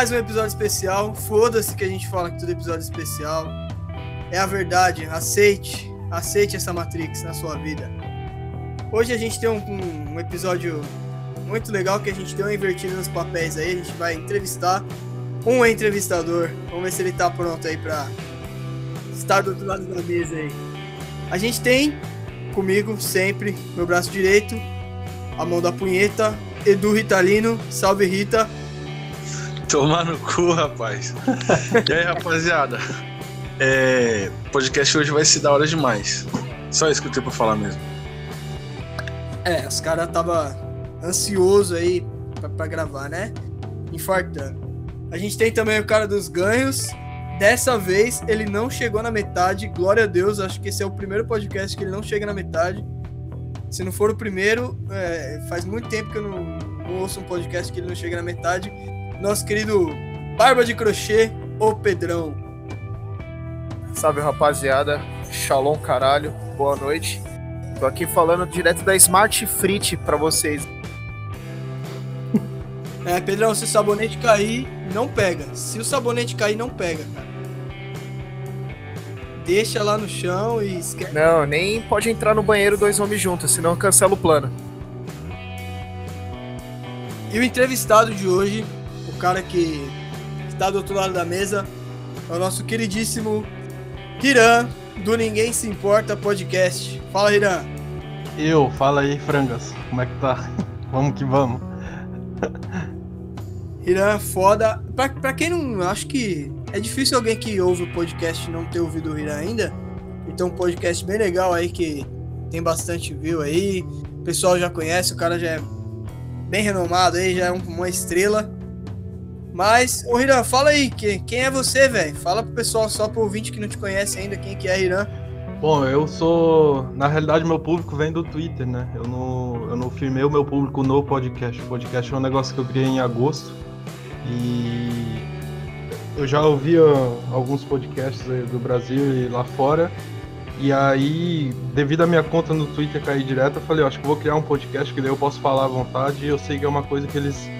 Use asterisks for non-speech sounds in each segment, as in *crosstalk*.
Mais um episódio especial. Foda-se que a gente fala que episódio é especial. É a verdade. Aceite. Aceite essa Matrix na sua vida. Hoje a gente tem um, um episódio muito legal que a gente deu uma invertida nos papéis aí. A gente vai entrevistar um entrevistador. Vamos ver se ele tá pronto aí pra estar do outro lado da mesa aí. A gente tem comigo sempre, meu braço direito, a mão da punheta, Edu Ritalino. Salve, Rita. Tomar no cu, rapaz. *laughs* e aí, rapaziada? É, podcast hoje vai se dar hora demais. Só isso que eu tenho pra falar mesmo. É, os caras tava ansioso aí pra, pra, gravar, né? Infartando. A gente tem também o cara dos ganhos. Dessa vez ele não chegou na metade. Glória a Deus, acho que esse é o primeiro podcast que ele não chega na metade. Se não for o primeiro, é, faz muito tempo que eu não, não ouço um podcast que ele não chega na metade. Nosso querido Barba de Crochê, o Pedrão. Salve rapaziada, Shalom caralho, boa noite. Tô aqui falando direto da Smart Frit pra vocês. *laughs* É, Pedrão, se o sabonete cair, não pega. Se o sabonete cair, não pega, cara. Deixa lá no chão e esquece. Não, nem pode entrar no banheiro dois homens juntos, senão cancela o plano. E o entrevistado de hoje, cara que está do outro lado da mesa, é o nosso queridíssimo Hiran, do Ninguém Se Importa Podcast. Fala, Hiran. Eu, fala aí, frangas. Como é que tá? *laughs* vamos que vamos. *laughs* Hiran, foda. Pra, pra quem não. Acho que é difícil alguém que ouve o podcast não ter ouvido o Hiran ainda. Então, um podcast bem legal aí que tem bastante view aí. O pessoal já conhece, o cara já é bem renomado aí, já é uma estrela. Mas, ô Hiran, fala aí, quem é você, velho? Fala pro pessoal, só pro ouvinte que não te conhece ainda, quem que é Hiran. Bom, eu sou. Na realidade, meu público vem do Twitter, né? Eu não, eu não firmei o meu público no podcast. O podcast é um negócio que eu criei em agosto. E eu já ouvia alguns podcasts do Brasil e lá fora. E aí, devido à minha conta no Twitter cair direto, eu falei, acho que vou criar um podcast que daí eu posso falar à vontade e eu sei que é uma coisa que eles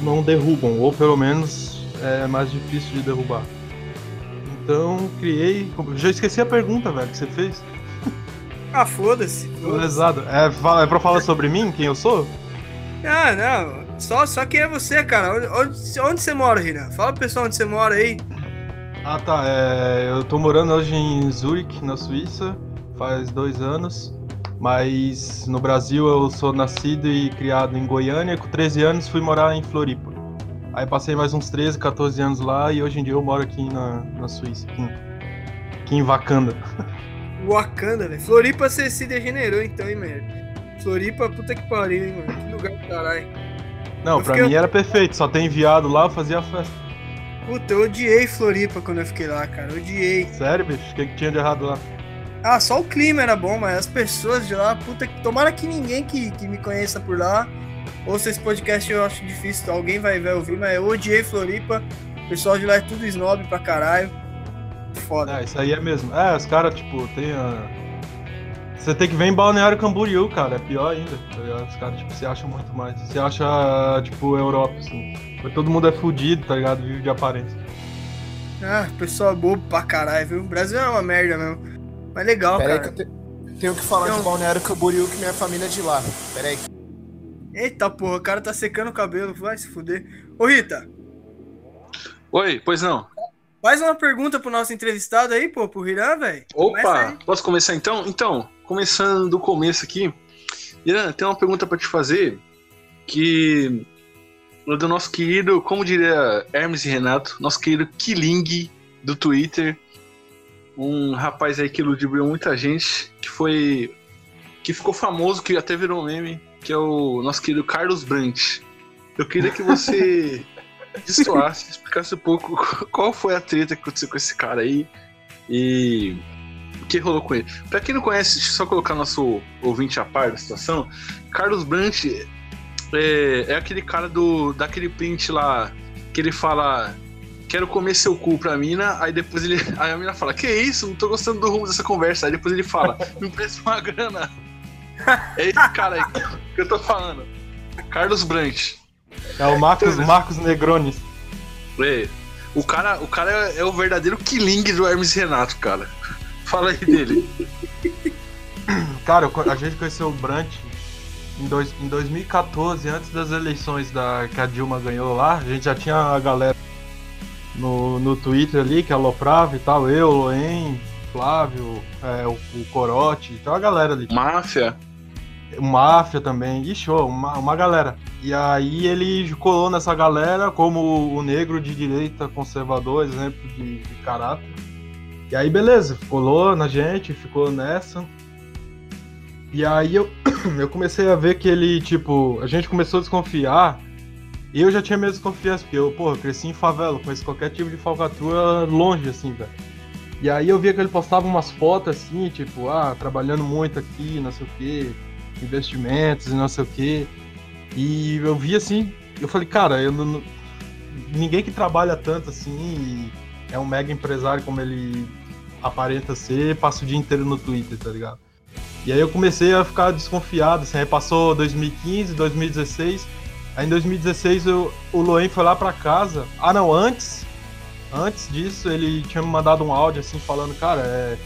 não derrubam, ou pelo menos é mais difícil de derrubar. Então, criei. Já esqueci a pergunta, velho, que você fez. *laughs* Ah, foda-se. Foda Exato. É, é pra falar sobre mim, quem eu sou? Ah, não. Só, só quem é você, cara. Onde, onde você mora, Rina? Fala pro pessoal onde você mora aí. Ah, tá. É, eu tô morando hoje em Zurich, na Suíça, faz dois anos. Mas no Brasil eu sou nascido e criado em Goiânia. Com 13 anos fui morar em Floripa. Aí passei mais uns 13, 14 anos lá e hoje em dia eu moro aqui na, na Suíça, aqui em, aqui em Wakanda. *laughs* Wakanda, velho. Floripa você se degenerou então, hein, merda. Floripa, puta que pariu, hein, mano. Que lugar do caralho. Não, eu pra fiquei... mim era perfeito, só tem enviado lá, fazia a festa. Puta, eu odiei Floripa quando eu fiquei lá, cara. Odiei. Sério, bicho? O que, que tinha de errado lá? Ah, só o clima era bom, mas as pessoas de lá, puta que. Tomara que ninguém que, que me conheça por lá ouça esse podcast, eu acho difícil. Alguém vai, vai ouvir, mas eu odiei Floripa. O pessoal de lá é tudo snob pra caralho. Foda. É, isso aí é mesmo. É, os caras, tipo, tem a você tem que ver em Balneário Camboriú, cara, é pior ainda. Tá Os caras, tipo, se acham muito mais. Você acha, tipo, Europa, assim. Porque todo mundo é fudido, tá ligado? Vive de aparência. Ah, pessoal bobo pra caralho, viu? O Brasil é uma merda mesmo. Mas legal, Pera cara. Aí que eu te... tenho que falar então... de Balneário Camboriú que minha família é de lá. Pera aí. Eita porra, o cara tá secando o cabelo, vai se fuder. Ô Rita. Oi, pois não. Faz uma pergunta pro nosso entrevistado aí, pô, pro Hiran, velho. Opa, posso começar então? Então, começando do começo aqui, Irã, tem uma pergunta para te fazer que do nosso querido, como diria Hermes e Renato, nosso querido Killing do Twitter, um rapaz aí que ludibriou muita gente, que foi que ficou famoso, que até virou meme, que é o nosso querido Carlos Brandt. Eu queria que você *laughs* destoasse, explicasse um pouco *laughs* qual foi a treta que aconteceu com esse cara aí e que rolou com ele. Pra quem não conhece, só colocar nosso ouvinte a par da situação, Carlos Brandt é, é aquele cara do daquele print lá que ele fala quero comer seu cu pra mina, aí depois ele. *laughs* Aí a mina fala, que isso? Não tô gostando do rumo dessa conversa. Aí depois ele fala, me empresta uma grana. É esse cara aí que eu tô falando. Carlos Brandt. É o Marcos, Marcos Negronis. É, o cara, o cara é o verdadeiro killing do Hermes Renato, cara. Fala aí dele. Cara, a gente conheceu o Brant em, dois, em 2014, antes das eleições da, que a Dilma ganhou lá. A gente já tinha a galera no, no Twitter ali que aloprava e tal. Eu, Loen, Flávio, é, o, o Corote, então a galera ali. Máfia. O Máfia também, e show, uma, uma galera. E aí ele colou nessa galera como o negro de direita conservador, exemplo de, de caráter. E aí beleza, colou na gente, ficou nessa. E aí eu, *clears throat* eu comecei a ver que ele, tipo, a gente começou a desconfiar. E eu já tinha meio desconfiança, porque eu, porra, cresci em favela, conheço qualquer tipo de falcatrua longe, assim, velho. E aí eu via que ele postava umas fotos assim, tipo, ah, trabalhando muito aqui, não sei o quê, investimentos e não sei o quê. E eu vi assim, eu falei, cara, eu não, ninguém que trabalha tanto assim é um mega empresário como ele aparenta ser, passa o dia inteiro no Twitter, tá ligado? E aí eu comecei a ficar desconfiado, assim, aí passou 2015, 2016, aí em 2016 eu, o Loen foi lá pra casa, ah não, antes, antes disso ele tinha me mandado um áudio assim, falando, cara, é...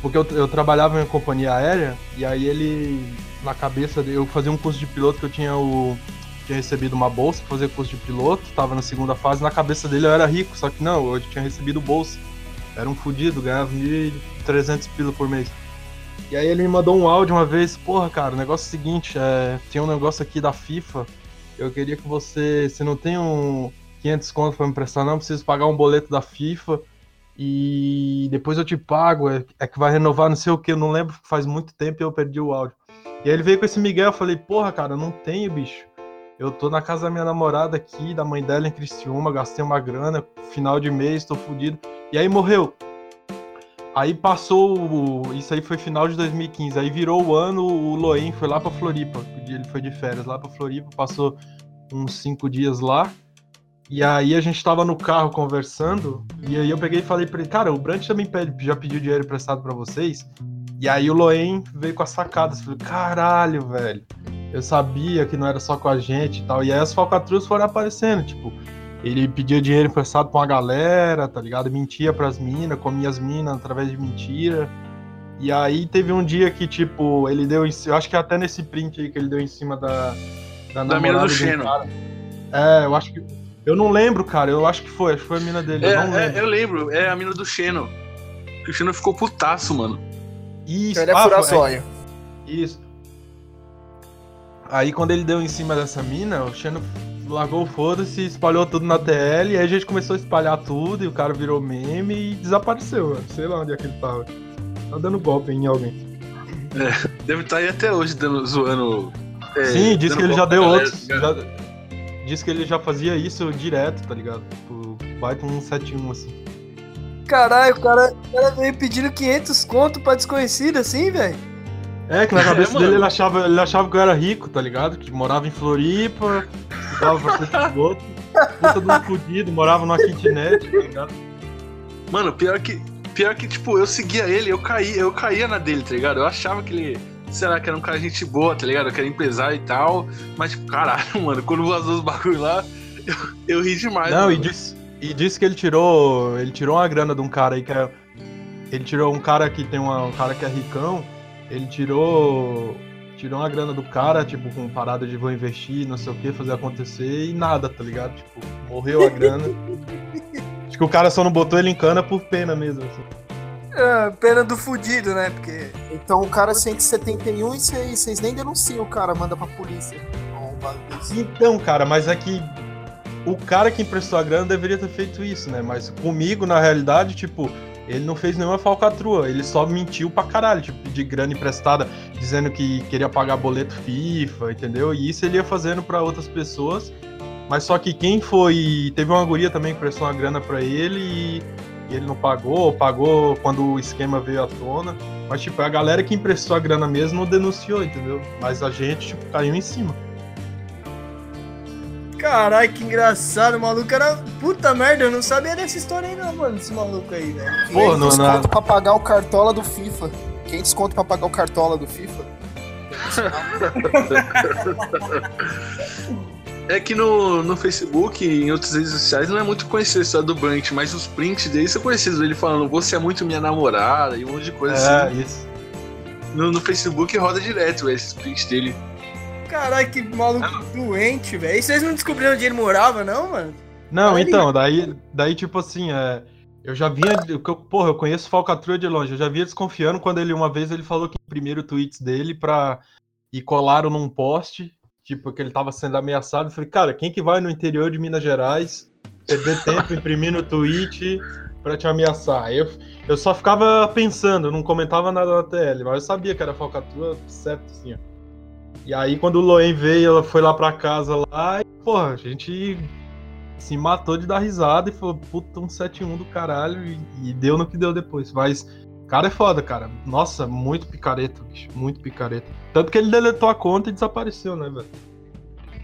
Porque eu, eu trabalhava em companhia aérea, e aí ele, na cabeça eu fazia um curso de piloto que eu tinha o tinha recebido uma bolsa pra fazer curso de piloto, tava na segunda fase, na cabeça dele eu era rico, só que não, eu tinha recebido bolsa. Era um fudido, ganhava 1.300 pila por mês. E aí ele me mandou um áudio uma vez, porra, cara, o negócio é o seguinte, é, tem um negócio aqui da FIFA, eu queria que você, você não tem um 500 conto pra me emprestar não, preciso pagar um boleto da FIFA e depois eu te pago, é, é que vai renovar não sei o que, eu não lembro, faz muito tempo e eu perdi o áudio. E aí ele veio com esse Miguel, eu falei, porra, cara, não tenho, bicho. Eu tô na casa da minha namorada aqui, da mãe dela em Criciúma, gastei uma grana, final de mês, tô fudido. E aí morreu. Aí passou, isso aí foi final de 2015, aí virou o ano, o Loen foi lá pra Floripa, ele foi de férias lá pra Floripa, passou uns cinco dias lá. E aí a gente tava no carro conversando, e aí eu peguei e falei pra ele, cara, o Brant também já pediu dinheiro emprestado pra vocês? E aí o Loen veio com as sacadas, falei, caralho, velho eu sabia que não era só com a gente e tal. E aí as falcatruas foram aparecendo, tipo, ele pedia dinheiro emprestado pra uma galera, tá ligado? Mentia pras minas, comia as minas através de mentira. E aí teve um dia que, tipo, ele deu em Eu acho que é até nesse print aí que ele deu em cima da. Da, mina namorada do Xeno. É, eu acho que. Eu não lembro, cara. Eu acho que foi. Acho que foi a mina dele. É, eu não é, lembro. eu lembro, é a mina do Xeno. O Xeno ficou putaço, mano. Isso, Ele é ah, furar foi-. Isso. Aí quando ele deu em cima dessa mina, o Xeno largou o foda-se, espalhou tudo na TL, e aí a gente começou a espalhar tudo, e o cara virou meme e desapareceu, mano. Sei lá onde é que ele tava. Tá dando golpe em alguém. Deve estar aí até hoje dando, zoando. é, Sim, diz dando que ele já deu galera, outros. tá já- diz que ele já fazia isso direto, tá ligado? Tipo, baita um 71 assim. Caralho, o cara, o cara veio pedindo 500 conto pra desconhecido assim, velho. É, que na *laughs* É, cabeça mano. dele ele achava, ele achava que eu era rico, tá ligado? Que morava em Floripa, estudava pra ser piloto, puta de um fudido, morava numa kitnet, tá ligado? Mano, pior que. Pior que, tipo, eu seguia ele, eu caía, eu caía na dele, tá ligado? Eu achava que ele, sei lá, que era um cara gente boa, tá ligado? Que era empresário e tal. Mas, tipo, caralho, *laughs* mano, quando vazou os bagulho lá, eu, eu ri demais. Não, mano. e disse, e disse que ele tirou. Ele tirou uma grana de um cara aí que é. Ele tirou um cara que tem uma, um cara que é ricão. Ele tirou. Tirou uma grana do cara, tipo, com parada de vou investir, não sei o que, fazer acontecer e nada, tá ligado? Tipo, morreu a grana. *laughs* Acho que o cara só não botou ele em cana por pena mesmo, assim. É, pena do fudido, né? Porque. Então o cara 171 e vocês vocês nem denunciam o cara, manda pra polícia. Desse. Então, cara, mas é que o cara que emprestou a grana deveria ter feito isso, né? Mas comigo, na realidade, tipo, ele não fez nenhuma falcatrua, ele só mentiu pra caralho, tipo, de grana emprestada, dizendo que queria pagar boleto FIFA, entendeu? E isso ele ia fazendo pra outras pessoas. Mas só que quem foi. Teve uma guria também que prestou uma grana pra ele e, e ele não pagou, ou pagou quando o esquema veio à tona. Mas, tipo, a galera que emprestou a grana mesmo não denunciou, entendeu? Mas a gente, tipo, caiu em cima. Caralho, que engraçado, o maluco era. Puta merda, eu não sabia dessa história aí, não, mano, desse maluco aí, velho. Pô, não- 500 não- conto pra pagar o cartola do FIFA. 500 conto pra pagar o cartola do FIFA. É que no, no Facebook e em outras redes sociais não é muito conhecido a história do Brant, mas os prints dele são conhecidos. Ele falando, você é muito minha namorada e um monte de coisa É, assim. isso. No, no Facebook roda direto esses prints dele. Caralho, que maluco doente, velho. E vocês não descobriram onde ele morava, não, mano? Não, Olha então, daí, daí tipo assim, é, eu já vinha, porra, eu conheço Falcatrua de longe, eu já vinha desconfiando quando ele, uma vez, ele falou que imprimiram tweets dele pra, e colaram num poste, tipo, que ele tava sendo ameaçado, eu falei, cara, quem que vai no interior de Minas Gerais perder *laughs* tempo imprimindo tweet pra te ameaçar? Eu, eu só ficava pensando, não comentava nada na TL, mas eu sabia que era Falcatrua, certo, assim, ó. E aí, quando o Loen veio, ela foi lá pra casa lá, e, porra, a gente se matou de dar risada e falou, puta, um 7-1 do caralho, e, e deu no que deu depois. Mas, cara, é foda, cara. Nossa, muito picareta, bicho, muito picareta. Tanto que ele deletou a conta e desapareceu, né, velho?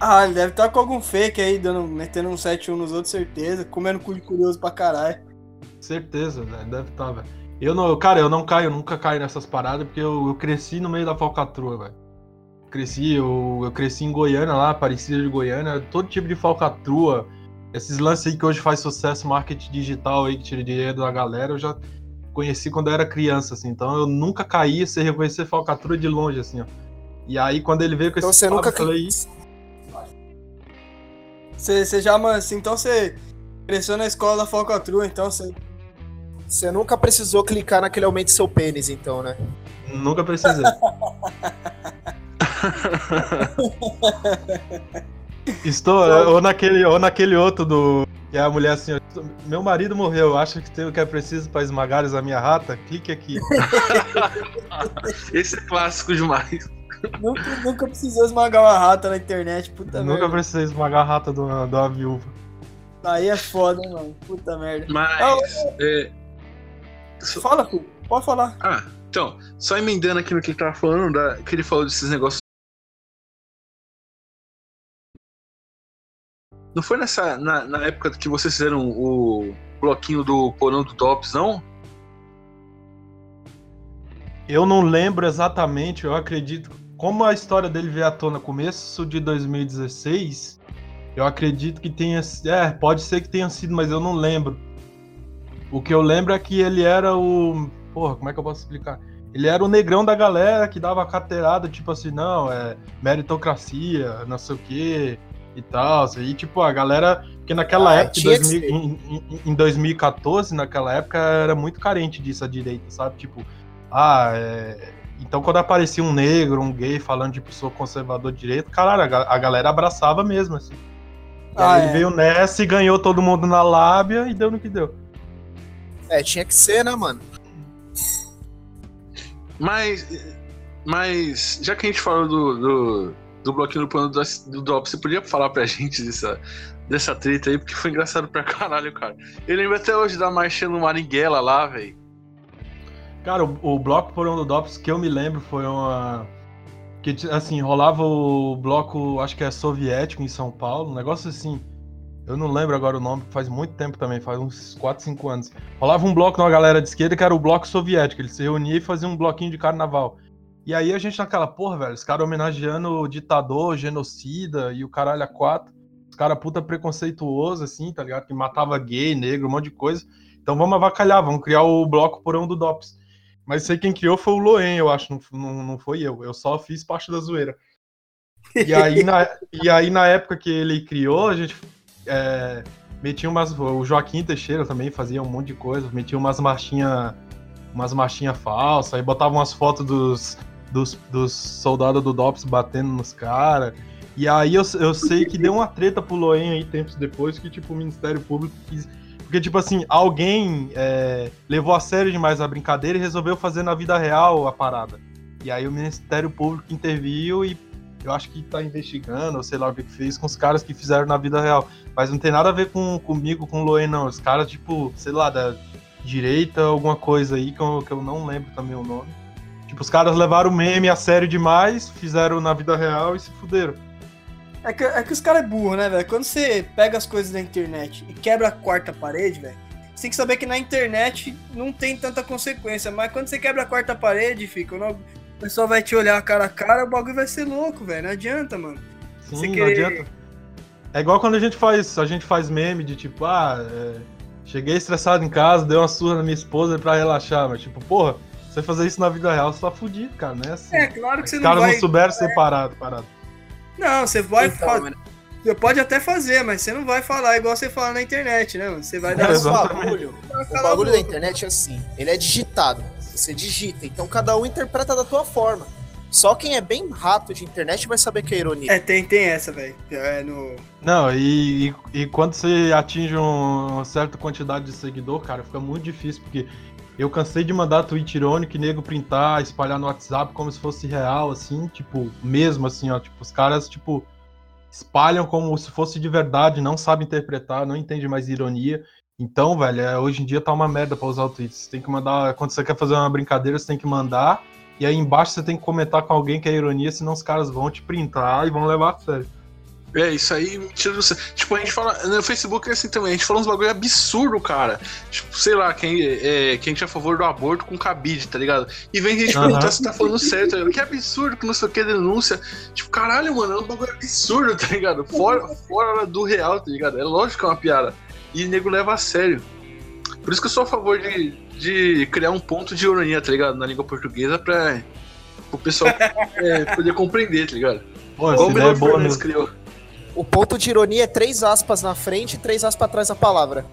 Ah, ele deve estar com algum fake aí, dando, metendo um 7-1 nos outros, certeza. Comendo cu de curioso pra caralho. Certeza, velho, deve estar, velho. Eu não, cara, eu não caio, eu nunca caio nessas paradas, porque eu, eu cresci no meio da falcatrua, velho. Cresci, eu, eu cresci em Goiânia lá, Aparecida de Goiânia, todo tipo de falcatrua. Esses lances aí que hoje faz sucesso, marketing digital aí, que tira dinheiro da galera, eu já conheci quando eu era criança, assim. Então eu nunca caía sem reconhecer falcatrua de longe, assim, ó. E aí, quando ele veio com Então esse você nunca. falei, Você, você já, mano, assim, então você cresceu na escola da falcatrua, então você. Você nunca precisou clicar naquele aumente seu pênis, então, né? nunca precisei. *laughs* Estou, ou naquele, ou naquele outro do. Que é a mulher assim, meu marido morreu, acha que tem o que é preciso pra esmagares a minha rata? Clique aqui. *laughs* Esse é clássico demais. Nunca, nunca precisou esmagar uma rata na internet, puta Nunca merda. precisei esmagar a rata de uma, de uma viúva. Aí é foda, hein, mano. Puta merda. Mas. é, só- Fala, filho. Pode falar. Ah, então, só emendando aqui no que ele tava falando, da, que ele falou desses negócios. Não foi nessa. Na, na época que vocês fizeram o bloquinho do porão do Tops, não? Eu não lembro exatamente, eu acredito. Como a história dele veio à tona começo de 2016, eu acredito que tenha. É, pode ser que tenha sido, mas eu não lembro. O que eu lembro é que ele era o. Porra, como é que eu posso explicar? Ele era o negrão da galera que dava carteirada, tipo assim, não, é meritocracia, não sei o quê e tal. E tipo, a galera. Porque naquela Ah, época, em, tinha que 2000 ser. em- em- em 2014, naquela época, era muito carente disso a direita, sabe? Tipo, ah, é... Então, quando aparecia um negro, um gay falando, tipo, sou conservador de direito, caralho, a ga- a galera abraçava mesmo, assim. Ah, aí ele é. veio nessa e ganhou todo mundo na lábia e deu no que deu. É, tinha que ser, né, mano? Mas. Mas, já que a gente falou do, do, do bloquinho do plano do, do Drop, você podia falar pra gente dessa, dessa treta aí, porque foi engraçado pra caralho, cara. Eu lembro até hoje da marcha no Marighella lá, velho. Cara, o, o bloco Porão do Dops que eu me lembro foi uma. Que, assim, rolava o bloco, acho que é soviético em São Paulo, um negócio assim. Eu não lembro agora o nome, faz muito tempo também, faz uns 4, 5 anos. Rolava um bloco numa galera de esquerda que era o bloco soviético, eles se reuniam e faziam um bloquinho de carnaval. E aí a gente naquela, porra, velho, os caras homenageando o ditador, genocida e o caralho a quatro. Os caras puta preconceituoso, assim, tá ligado? Que matava gay, negro, um monte de coisa. Então vamos avacalhar, vamos criar o bloco Porão do Dops. Mas sei quem criou foi o Loen, eu acho, não, não, não foi eu. Eu só fiz parte da zoeira. E aí, na, *laughs* e aí, na época que ele criou, a gente é, metia umas. O Joaquim Teixeira também fazia um monte de coisa, metia umas marchinhas umas marchinhas falsas, aí botava umas fotos dos, dos, dos soldados do DOPS batendo nos caras. E aí eu, eu sei que deu uma treta pro Loen aí tempos depois, que tipo, o Ministério Público quis. Porque, tipo assim, alguém é, levou a sério demais a brincadeira e resolveu fazer na vida real a parada. E aí o Ministério Público interviu e eu acho que tá investigando, ou sei lá o que fez, com os caras que fizeram na vida real. Mas não tem nada a ver com, comigo, com o Loen, não. Os caras, tipo, sei lá, da direita, alguma coisa aí que eu, que eu não lembro também o nome. Tipo, os caras levaram o meme a sério demais, fizeram na vida real e se fuderam. É que, é que os caras é burro, né, velho? Quando você pega as coisas da internet e quebra a quarta parede, velho, você tem que saber que na internet não tem tanta consequência, mas quando você quebra a quarta parede, fica, o pessoal vai te olhar cara a cara, o bagulho vai ser louco, velho. Não adianta, mano. Sim, Você não querer- adianta. É igual quando a gente faz, a gente faz meme de tipo, ah, é, cheguei estressado em casa, dei uma surra na minha esposa pra relaxar, mas tipo, porra, você fazer isso na vida real, você tá fudido, cara, né? Assim, É, claro que você Os não caras vai. não souberam separado, parado. Não, você vai. Então, fa- mano, Você pode até fazer, mas você não vai falar igual você fala na internet, né? mano? Você vai *laughs* dar É, exatamente. bagulho, o bagulho da internet é assim, ele é digitado. Você digita, então cada um interpreta da tua forma. Só quem é bem rato de internet vai saber que é ironia. É, tem, tem essa, velho. É no. Não, e, e, e quando você atinge um- uma certa quantidade de seguidor, cara, fica muito difícil, porque eu cansei de mandar tweet irônico e nego printar, espalhar no WhatsApp como se fosse real, assim, tipo, mesmo assim, ó, tipo, os caras, tipo, espalham como se fosse de verdade, não sabem interpretar, não entendem mais ironia. Então, velho, é, hoje em dia tá uma merda pra usar o. Você tem que mandar, quando você quer fazer uma brincadeira, você tem que mandar, e aí embaixo você tem que comentar com alguém que é ironia, senão os caras vão te printar e vão levar a sério. É, isso aí me tira do. Tipo, a gente fala. No Facebook é assim também, a gente fala uns bagulho absurdo, cara. Tipo, sei lá, quem é, quem é a favor do aborto com cabide, tá ligado? E vem gente Aham. perguntar se tá falando certo, tá ligado? Que absurdo, que não sei o que, denúncia. Tipo, caralho, mano, é um bagulho absurdo, tá ligado? Fora, fora do real, tá ligado? É lógico que é uma piada. E o nego leva a sério. Por isso que eu sou a favor de, de criar um ponto de ironia, tá ligado? Na língua portuguesa pra o pessoal é, poder compreender, tá ligado? Pô, o ideia é Fernandes mesmo. criou. O ponto de ironia é três aspas na frente e três aspas atrás da palavra.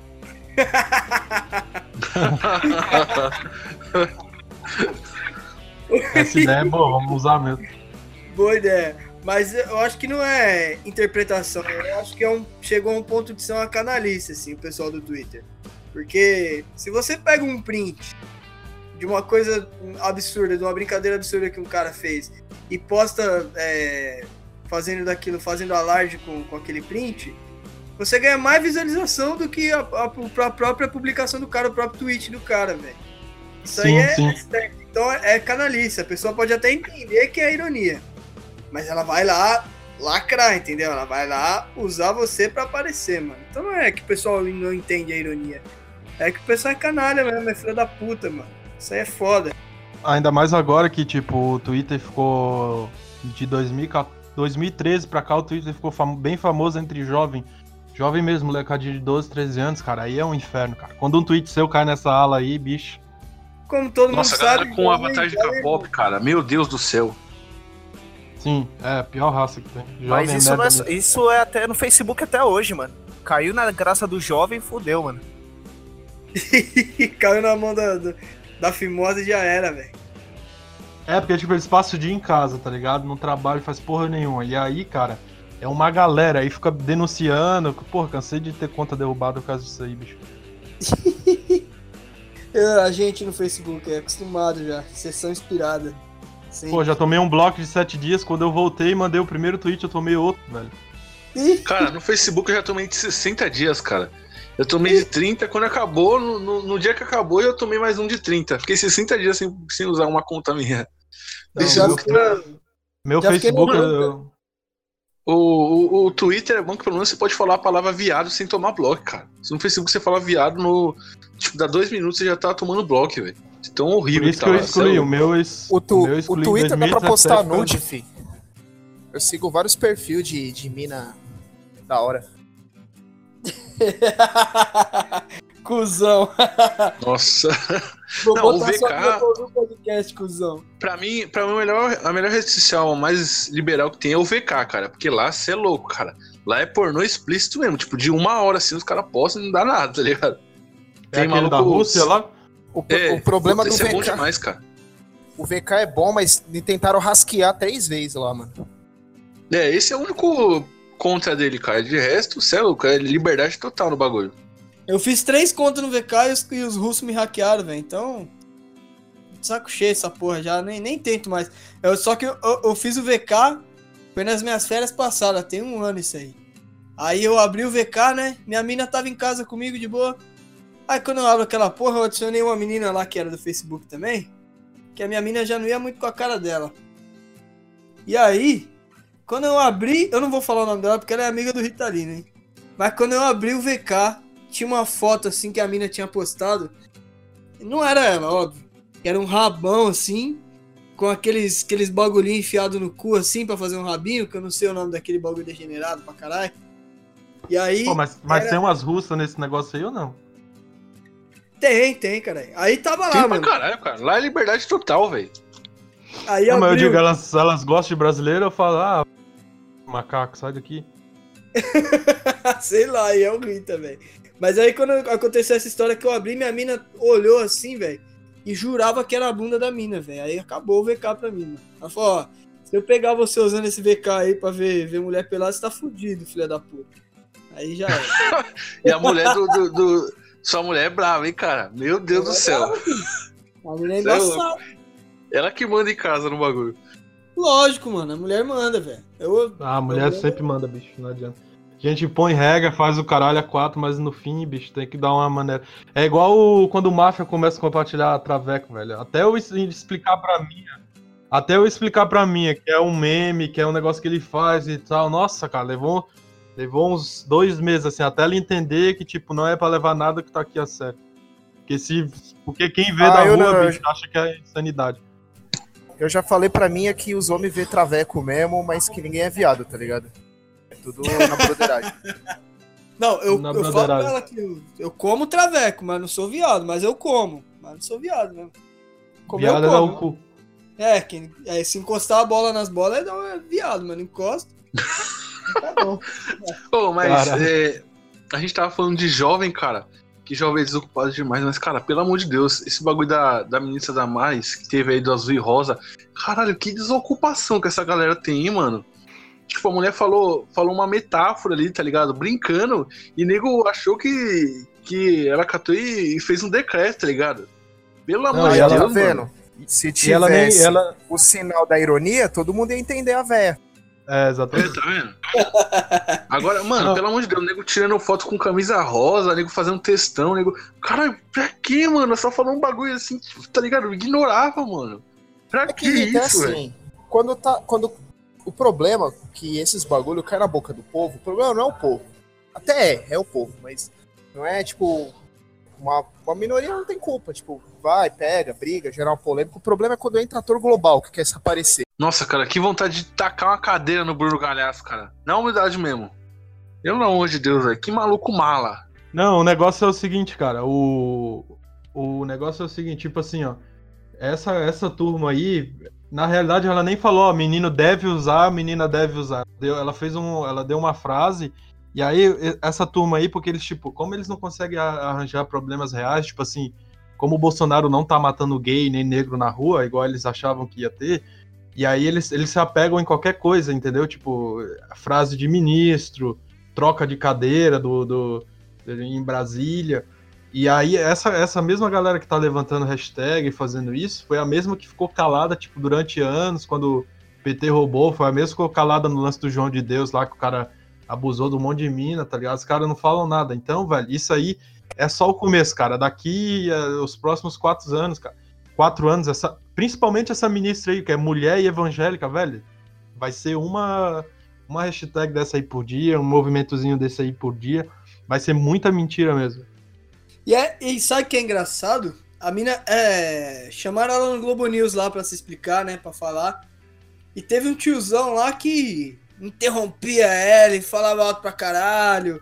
*laughs* Essa ideia é boa, vamos usar mesmo. Boa ideia. Mas eu acho que não é interpretação. Eu acho que é um, chegou a um ponto de ser uma canalice, assim, o pessoal do Twitter. Porque se você pega um print de uma coisa absurda, de uma brincadeira absurda que um cara fez, e posta é, fazendo daquilo, fazendo alarde com, com aquele print, você ganha mais visualização do que a, a- a própria publicação do cara, o próprio tweet do cara, velho. Isso aí Sim, é, sim. é certo. Então é canalice. A pessoa pode até entender que é ironia. Mas ela vai lá lacrar, entendeu? Ela vai lá usar você pra aparecer, mano. Então não é que o pessoal não entende a ironia. É que o pessoal é canalha mesmo, é filho da puta, mano. Isso aí é foda. Ainda mais agora que, tipo, o Twitter ficou de 2014 2013 pra cá, o Twitter ficou fam- bem famoso entre jovem. Jovem mesmo, molecadinho de 12, 13 anos, cara. Aí é um inferno, cara. Quando um tweet seu cai nessa ala aí, bicho. Como todo Nossa, a mundo sabe. com jovem- avatar de K-pop, cara. Meu Deus do céu. Sim, é a pior raça que tem. Jovem Mas isso, é mesmo. isso é até no Facebook até hoje, mano. Caiu na graça do jovem e fudeu, mano. *laughs* Caiu na mão da, da, da Fimosa e já era, velho. É, porque, tipo, eles passam o dia em casa, tá ligado? Não trabalho, faz porra nenhuma. E aí, cara, é uma galera. Aí fica denunciando. Porra, cansei de ter conta derrubada por causa disso aí, bicho. *laughs* É, A gente no Facebook é acostumado já. Sessão inspirada. Sim. Pô, já tomei um bloco de sete dias. Quando eu voltei e mandei o primeiro tweet, eu tomei outro, velho. Cara, no Facebook eu já tomei de 60 dias, cara. Eu tomei de 30, quando acabou, no, no- no dia que acabou, eu tomei mais um de 30. Fiquei 60 dias sem, sem usar uma conta minha. Meu- fica- Meu Já Facebook. eu- O, o, o Twitter é bom que pelo menos você pode falar a palavra viado sem tomar bloco, cara. Se no Facebook você fala viado, no. Tipo, dá dois minutos você já tá tomando bloco, velho. Tão horrível Por isso que tá eu lá, excluí. céu. O meu, ex... O, tu, meu o excluí em Twitter dá pra 2017 postar nude, fi. Eu sigo vários perfis de, de mina da hora. *laughs* cuzão. Nossa. *laughs* Vou Não, o botar só VK pra ouvir o podcast, cuzão. Pra mim, pra mim a, melhor, a melhor rede social mais liberal que tem é o VK, cara. Porque lá você é louco, cara. Lá é pornô explícito mesmo. Tipo, de uma hora assim os caras postam e não dá nada, tá ligado? É aquele da Rússia lá? O, É, o problema do Isso é bom VK. demais, cara. o VK é bom, mas me tentaram rasquear três vezes lá, mano. É, esse é o único contra dele, cara. De resto, você é louco. É liberdade total no bagulho. Eu fiz três contas no VK e os, e os russos me hackearam, velho. Então. Saco cheio essa porra já, nem, nem tento mais. Eu, só que eu, eu, eu fiz o VK, foi nas minhas férias passadas, tem um ano isso aí. Aí eu abri o VK, né? Minha mina tava em casa comigo de boa. Aí quando eu abro aquela porra, eu adicionei uma menina lá que era do Facebook também. Que a minha mina já não ia muito com a cara dela. E aí, quando eu abri, eu não vou falar o nome dela porque ela é amiga do Ritalino, hein? Mas quando eu abri o VK, tinha uma foto assim que a mina tinha postado. Não era ela, óbvio. Era um rabão assim, com aqueles, aqueles bagulhinhos enfiados no cu assim pra fazer um rabinho, que eu não sei o nome daquele bagulho degenerado pra caralho. E aí. Pô, mas mas era- tem umas russas nesse negócio aí ou não? Tem, tem, cara. Aí tava lá, Tem pra mano. caralho, cara. Lá é liberdade total, velho. Aí Não, mas eu abriu. digo, elas, elas gostam de brasileiro, eu falo, ah, macaco, sai daqui. *laughs* Sei lá, aí é o ruim também. Mas aí quando aconteceu essa história que eu abri, minha mina olhou assim, velho, e jurava que era a bunda da mina, velho. Aí acabou o VK pra mim, mano. Ela falou, ó, se eu pegar você usando esse VK aí pra ver, ver mulher pelada, você tá fudido, filha da puta. Aí já era. *laughs* E a mulher do, do- do- Sua mulher é brava, hein, cara? Meu Deus do céu. A mulher é é embaçada. Ela que manda em casa no bagulho. Lógico, mano, a mulher manda, velho. Eu, Ah, a mulher Eu- sempre manda, bicho, não adianta. A gente põe regra, faz o caralho a quatro, mas no fim, bicho, tem que dar uma maneira. É igual o- quando o Máfia começa a compartilhar traveco, velho. Até eu explicar pra mim, até eu explicar pra mim que é um meme, que é um negócio que ele faz e tal. Nossa, cara, levou, levou uns dois meses, assim, até ela entender que, tipo, não é pra levar nada que tá aqui a sério. Porque, se, porque quem vê Ah, da rua, não, bicho, acha que é insanidade. Eu já falei pra mim que os homens vê traveco mesmo, mas que ninguém é viado, tá ligado? É tudo na broderagem. *laughs* não, eu, Na eu falo pra ela que eu, eu como traveco, mas não sou viado, mas eu como. Mas não sou viado mesmo. Comer eu Viada dá como. o cu. É, quem, é, se encostar a bola nas bolas é, não, é viado, mas não encosta. *laughs* tá bom. Ô, mas é, a gente tava falando de jovem, cara. Que jovem é desocupado demais, mas, cara, pelo amor de Deus, esse bagulho da, da ministra da Mais, que teve aí do azul e rosa, caralho, que desocupação que essa galera tem, hein, mano? Tipo, a mulher falou, falou uma metáfora ali, tá ligado? Brincando, e nego achou que, que ela catou e, e fez um decreto, tá ligado? Pelo amor de Deus, tá mano. vendo? Se E ela nem. tivesse Ela... o sinal da ironia, todo mundo ia entender a véia. É, É, exatamente. tá vendo? Agora, mano, Não. pelo amor de Deus, o nego tirando foto com camisa rosa, nego fazendo textão, nego. Cara, pra quê, mano? Só falando um bagulho assim, tá ligado? Eu ignorava, mano. Pra É que, que é isso, velho? assim, quando tá. Quando o problema é que esses bagulho cai na boca do povo, o problema não é o povo. Até é, é o povo, mas não é tipo. Uma, uma minoria não tem culpa. Tipo, vai, pega, briga, gerar uma polêmica. O problema é quando entra ator global que quer se aparecer. Nossa, cara, que vontade de tacar uma cadeira no Bruno Galhaço, cara. Na humildade mesmo. Pelo amor de Deus, velho. Que maluco mala. Não, o negócio é o seguinte, cara. O, o negócio é o seguinte, tipo assim, ó. Essa, essa turma aí, na realidade, ela nem falou, ó, menino deve usar, menina deve usar. Deu, ela fez um. Ela deu uma frase. E aí, essa turma aí, porque eles, tipo, como eles não conseguem arranjar problemas reais, tipo assim, como o Bolsonaro não tá matando gay nem negro na rua, igual eles achavam que ia ter, e aí eles, eles se apegam em qualquer coisa, entendeu? Tipo, frase de ministro, troca de cadeira do, do, em Brasília. E aí, essa, essa mesma galera que tá levantando hashtag e fazendo isso, foi a mesma que ficou calada, tipo, durante anos, quando o PT roubou, foi a mesma que ficou calada no lance do João de Deus lá, que o cara abusou do monte de mina, tá ligado? Os caras não falam nada. Então, velho, isso aí é só o começo, cara. Daqui eh, os próximos quatro anos, cara. Quatro anos, essa, principalmente essa ministra aí, que é mulher e evangélica, velho. Vai ser uma, uma hashtag dessa aí por dia, um movimentozinho desse aí por dia. Vai ser muita mentira mesmo. E, é, e sabe o que é engraçado? A mina. É, chamaram ela no Globo News lá pra se explicar, né? Pra falar. E teve um tiozão lá que interrompia ela e falava alto pra caralho.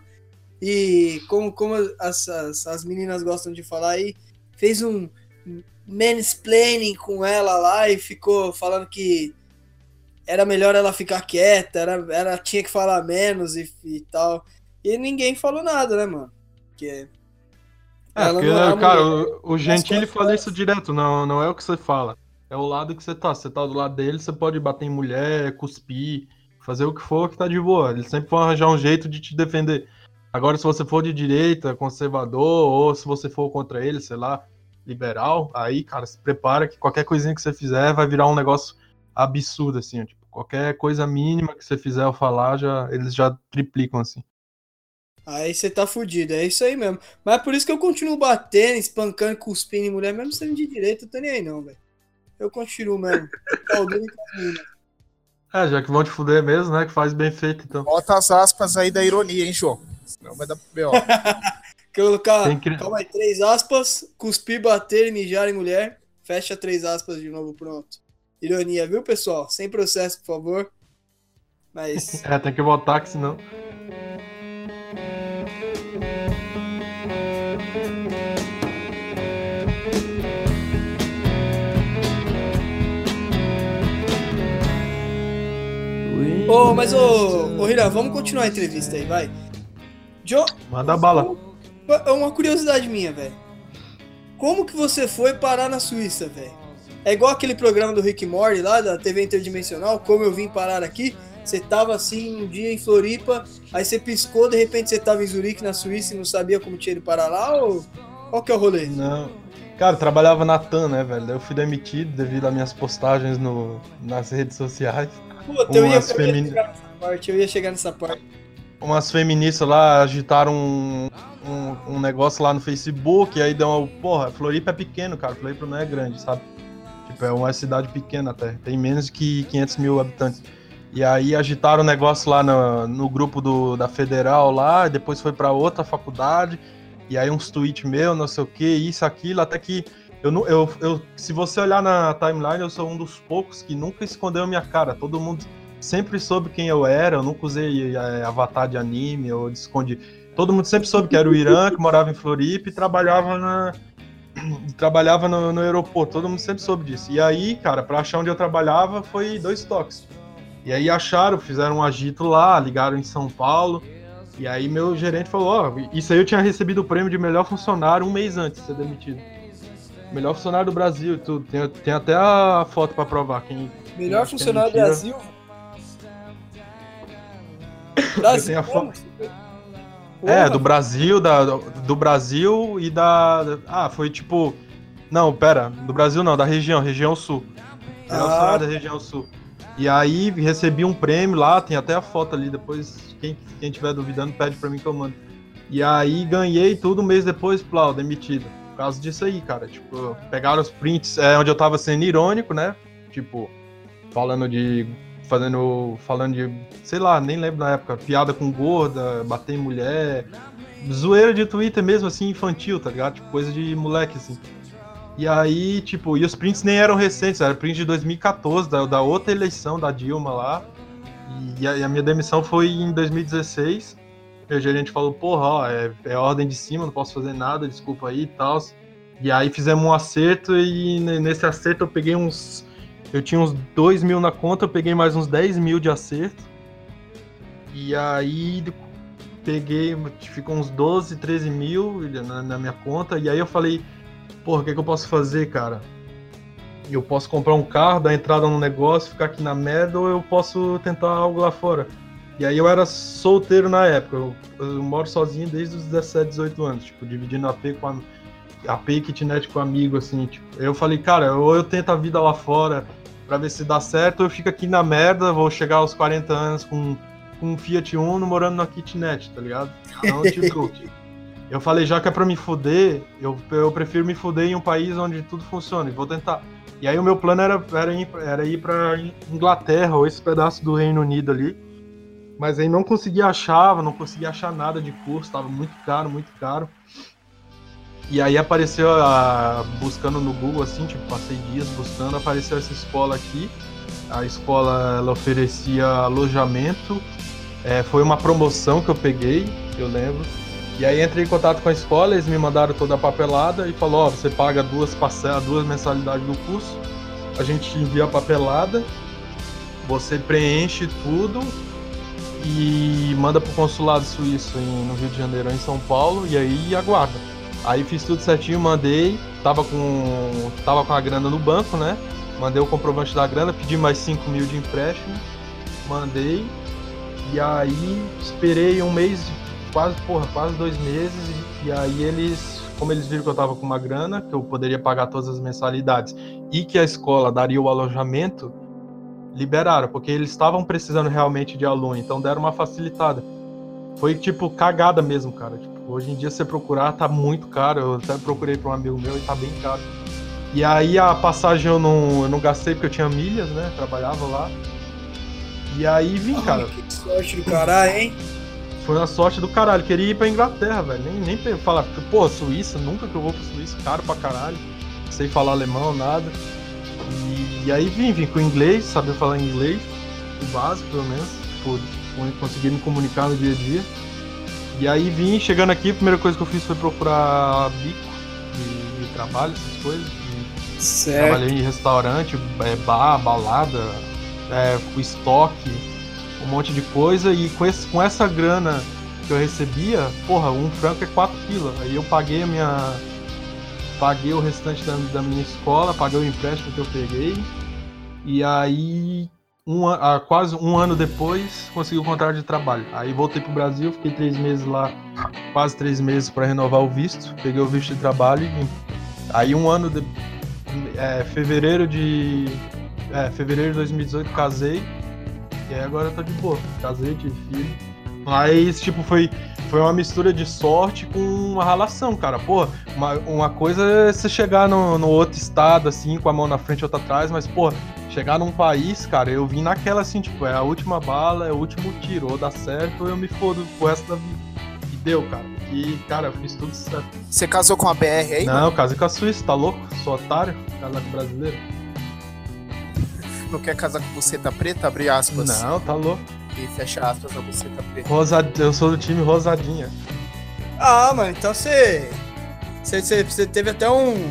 E como, como as, as, as meninas gostam de falar aí, fez um mansplaining com ela lá e ficou falando que era melhor ela ficar quieta, era, ela tinha que falar menos e, e tal. E ninguém falou nada, né, mano? Que É, porque, é cara, mulher. o, o Gentili fala isso direto, não, não é o que você fala. É o lado que você tá. Você tá do lado dele, você pode bater em mulher, cuspir, fazer o que for que tá de boa. Eles sempre vão arranjar um jeito de te defender. Agora, se você for de direita, conservador, ou se você for contra ele, sei lá, liberal, aí, cara, se prepara que qualquer coisinha que você fizer vai virar um negócio absurdo, assim, tipo, qualquer coisa mínima que você fizer ou falar, já, eles já triplicam, assim. Aí você tá fudido, é isso aí mesmo. Mas é por isso que eu continuo batendo, espancando, cuspindo em mulher, mesmo sendo de direita, eu tô nem aí não, velho. Eu continuo mesmo. *laughs* Tá mina. É, já que vão te fuder mesmo, né, que faz bem feito, então. Bota as aspas aí da ironia, hein, João? Senão vai dar B.O. Colocar, *laughs* que- calma aí, três aspas, cuspir, bater e mijar em mulher. Fecha três aspas de novo, pronto. Ironia, viu, pessoal? Sem processo, por favor. Mas É, tem que botar, que senão. Ô, mas ô, ô Hira, vamos continuar a entrevista aí, vai. Jo, Manda bala. é uma curiosidade minha, velho. Como que você foi parar na Suíça, velho? É igual aquele programa do Rick Morty lá, da TV Interdimensional, como eu vim parar aqui. Você tava assim um dia em Floripa, aí você piscou, de repente você tava em Zurique, na Suíça, e não sabia como tinha ido parar lá, ou qual que é o rolê? Não. Cara, eu trabalhava na TAM, né, velho? Daí Eu fui demitido devido às minhas postagens no, nas redes sociais. Puta, eu ia, eu ia femini- chegar nessa parte, eu ia chegar nessa parte. Umas feministas lá agitaram um, um, um negócio lá no Facebook, e aí deu uma. Porra, Floripa é pequeno, cara. Floripa não é grande, sabe? Tipo, é uma cidade pequena até. Tem menos que 500 mil habitantes. E aí agitaram o negócio lá no, no grupo do, da Federal lá, e depois foi pra outra faculdade. E aí uns tweets meu, não sei o que, isso, aquilo, até que. Eu, eu, eu, se você olhar na timeline, eu sou um dos poucos que nunca escondeu minha cara. Todo mundo sempre soube quem eu era, eu nunca usei é, avatar de anime ou de escondi. Todo mundo sempre soube que era o Irã, que morava em Floripa e trabalhava na *clears throat* trabalhava no, no aeroporto. Todo mundo sempre soube disso. E aí, cara, pra achar onde eu trabalhava foi dois toques. E aí acharam, fizeram um agito lá, ligaram em São Paulo. E aí meu gerente falou, ó, isso aí eu tinha recebido o prêmio de melhor funcionário um mês antes de ser demitido. Melhor funcionário do Brasil e tudo. Tem, tem até a foto pra provar quem, Melhor Quem funcionário do Brasil. Brasil. a como? É, do Brasil, da, do Brasil e da. Ah, foi tipo. Não, pera, do Brasil não, da região, região sul. Ah. da região sul. E aí recebi um prêmio lá, tem até a foto ali, depois quem, quem tiver duvidando pede pra mim que eu mando. E aí ganhei tudo um mês depois, plau, demitido. Causa disso aí, cara. Tipo, pegaram os prints, é, onde eu tava sendo irônico, né? Tipo, falando de. Fazendo. Falando de. Sei lá, nem lembro na época. Piada com gorda, bater em mulher. Zoeira de Twitter mesmo, assim, infantil, tá ligado? Tipo, coisa de moleque, assim. E aí, tipo, e os prints nem eram recentes, era print de 2014, da, da outra eleição da Dilma lá. E a, e a minha demissão foi em 2016. O gerente falou, porra, ó, é, é ordem de cima, não posso fazer nada, desculpa aí e tal. E aí fizemos um acerto e ne- nesse acerto eu peguei uns. Eu tinha uns 2 mil na conta, eu peguei mais uns 10 mil de acerto. E aí peguei, ficou uns 12, 13 mil na, na minha conta. E aí eu falei, porra, o que, que eu posso fazer, cara? Eu posso comprar um carro, dar entrada no negócio, ficar aqui na merda, ou eu posso tentar algo lá fora. E aí eu era solteiro na época, eu, eu moro sozinho desde os 17, 18 anos, tipo, dividindo AP com a, AP e kitnet com amigo, assim, tipo. Eu falei, cara, ou eu tento a vida lá fora pra ver se dá certo, ou eu fico aqui na merda, vou chegar aos 40 anos com, com um Fiat Uno morando na kitnet, tá ligado? Então, *laughs* tipo, eu falei, já que é pra me fuder, eu, eu prefiro me fuder em um país onde tudo funciona, e vou tentar. E aí o meu plano era, era, ir, era ir pra Inglaterra, ou esse pedaço do Reino Unido ali. Mas aí não conseguia achar, não conseguia achar nada de curso, tava muito caro, muito caro. E aí apareceu, a, buscando no Google, assim, tipo, passei dias buscando, apareceu essa escola aqui. A escola, ela oferecia alojamento, é, foi uma promoção que eu peguei, eu lembro. E aí entrei em contato com a escola, eles me mandaram toda a papelada e falou, ó, você paga duas parcelas, duas mensalidades do curso, a gente envia a papelada, você preenche tudo e manda pro consulado suíço em, no Rio de Janeiro em São Paulo e aí aguarda. Aí fiz tudo certinho, mandei, tava com, tava com a grana no banco, né? Mandei o comprovante da grana, pedi mais 5 mil de empréstimo, mandei, e aí esperei um mês, quase, porra, quase dois meses, e aí eles, como eles viram que eu tava com uma grana, que eu poderia pagar todas as mensalidades, e que a escola daria o alojamento, liberaram, porque eles estavam precisando realmente de aluno, então deram uma facilitada. Foi tipo cagada mesmo, cara. Tipo, hoje em dia você procurar tá muito caro. Eu até procurei para um amigo meu e tá bem caro. E aí a passagem eu não, eu não gastei porque eu tinha milhas, né? Trabalhava lá. E aí vim, cara. Que sorte do caralho, hein? Foi uma sorte do caralho. Queria ir pra Inglaterra, velho. Nem, nem falar, pô, Suíça, nunca que eu vou pra Suíça, caro pra caralho. Não sei falar alemão, nada. E, e aí vim, vim com inglês, saber falar inglês, o básico pelo menos, tipo, conseguir me comunicar no dia a dia. E aí vim, chegando aqui, a primeira coisa que eu fiz foi procurar bico de, de trabalho, essas coisas. E Certo. Trabalhei em restaurante, é, bar, balada, é, estoque, um monte de coisa. E com, esse, com essa grana que eu recebia, porra, um franco é 4 pila. Aí eu paguei a minha. Paguei o restante da, da minha escola, paguei o empréstimo que eu peguei. E aí, um, ah, quase um ano depois, consegui o contrato de trabalho. Aí voltei pro Brasil, fiquei três meses lá, quase três meses para renovar o visto. Peguei o visto de trabalho e. Aí um ano de, é, fevereiro de. É, fevereiro de 2018 casei. E aí agora tô de boa. Casei, tive filho. Mas, tipo, foi, foi uma mistura de sorte com uma relação, cara. Pô, uma, uma coisa é você chegar no, no outro estado, assim, com a mão na frente e outra atrás, mas, pô, chegar num país, cara, eu vim naquela assim, tipo, é a última bala, é o último tiro. Ou dá certo ou eu me fodo pro resto da vida. E deu, cara. E, cara, eu fiz tudo certo. Você casou com a BR aí? Não, eu casei com a Suíça, tá louco? Sou otário, casar com brasileiro. Não quer casar com buceta preta? Abre aspas. Não, tá louco. E fecha aspas na buceta preta. Rosa... Eu sou do time Rosadinha. Ah, mano, então você. Você, teve até um.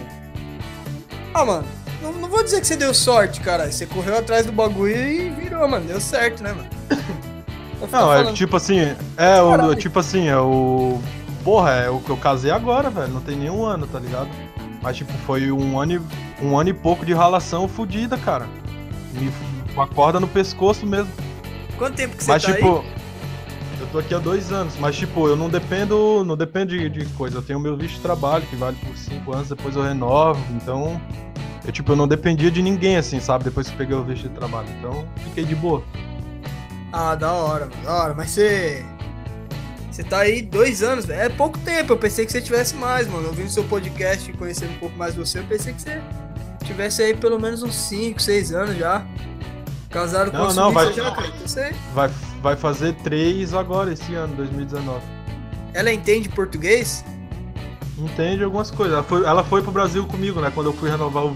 Ah, mano, não, não vou dizer que você deu sorte, cara. Você correu atrás do bagulho e virou, mano. Deu certo, né, mano? *coughs* Não, é tipo assim, é o tipo assim, é o porra, é o que eu casei agora, velho, não tem nenhum ano, tá ligado? Mas tipo, foi um ano e, um ano e pouco de relação fodida, cara. Me, com a corda no pescoço mesmo. Quanto tempo que você Mas tá tipo, eu tô aqui há dois anos, mas tipo, eu não dependo, não dependo de, de coisa. Eu tenho meu visto de trabalho que vale por cinco anos, depois eu renovo, então eu tipo, eu não dependia de ninguém assim, sabe? Depois que eu peguei o visto de trabalho, então fiquei de boa. aí? Ah, da hora, da hora. Mas você. Você tá aí dois anos, velho. É pouco tempo. Eu pensei que você tivesse mais, mano. Ouvindo seu podcast e conhecendo um pouco mais você, eu pensei que você tivesse aí pelo menos uns 5, 6 anos já. Casado com Não, a não, vai- já, cara. Vai, vai fazer três agora esse ano, 2019. Ela entende português? Entende algumas coisas. Ela foi, ela foi pro Brasil comigo, né? Quando eu fui renovar o.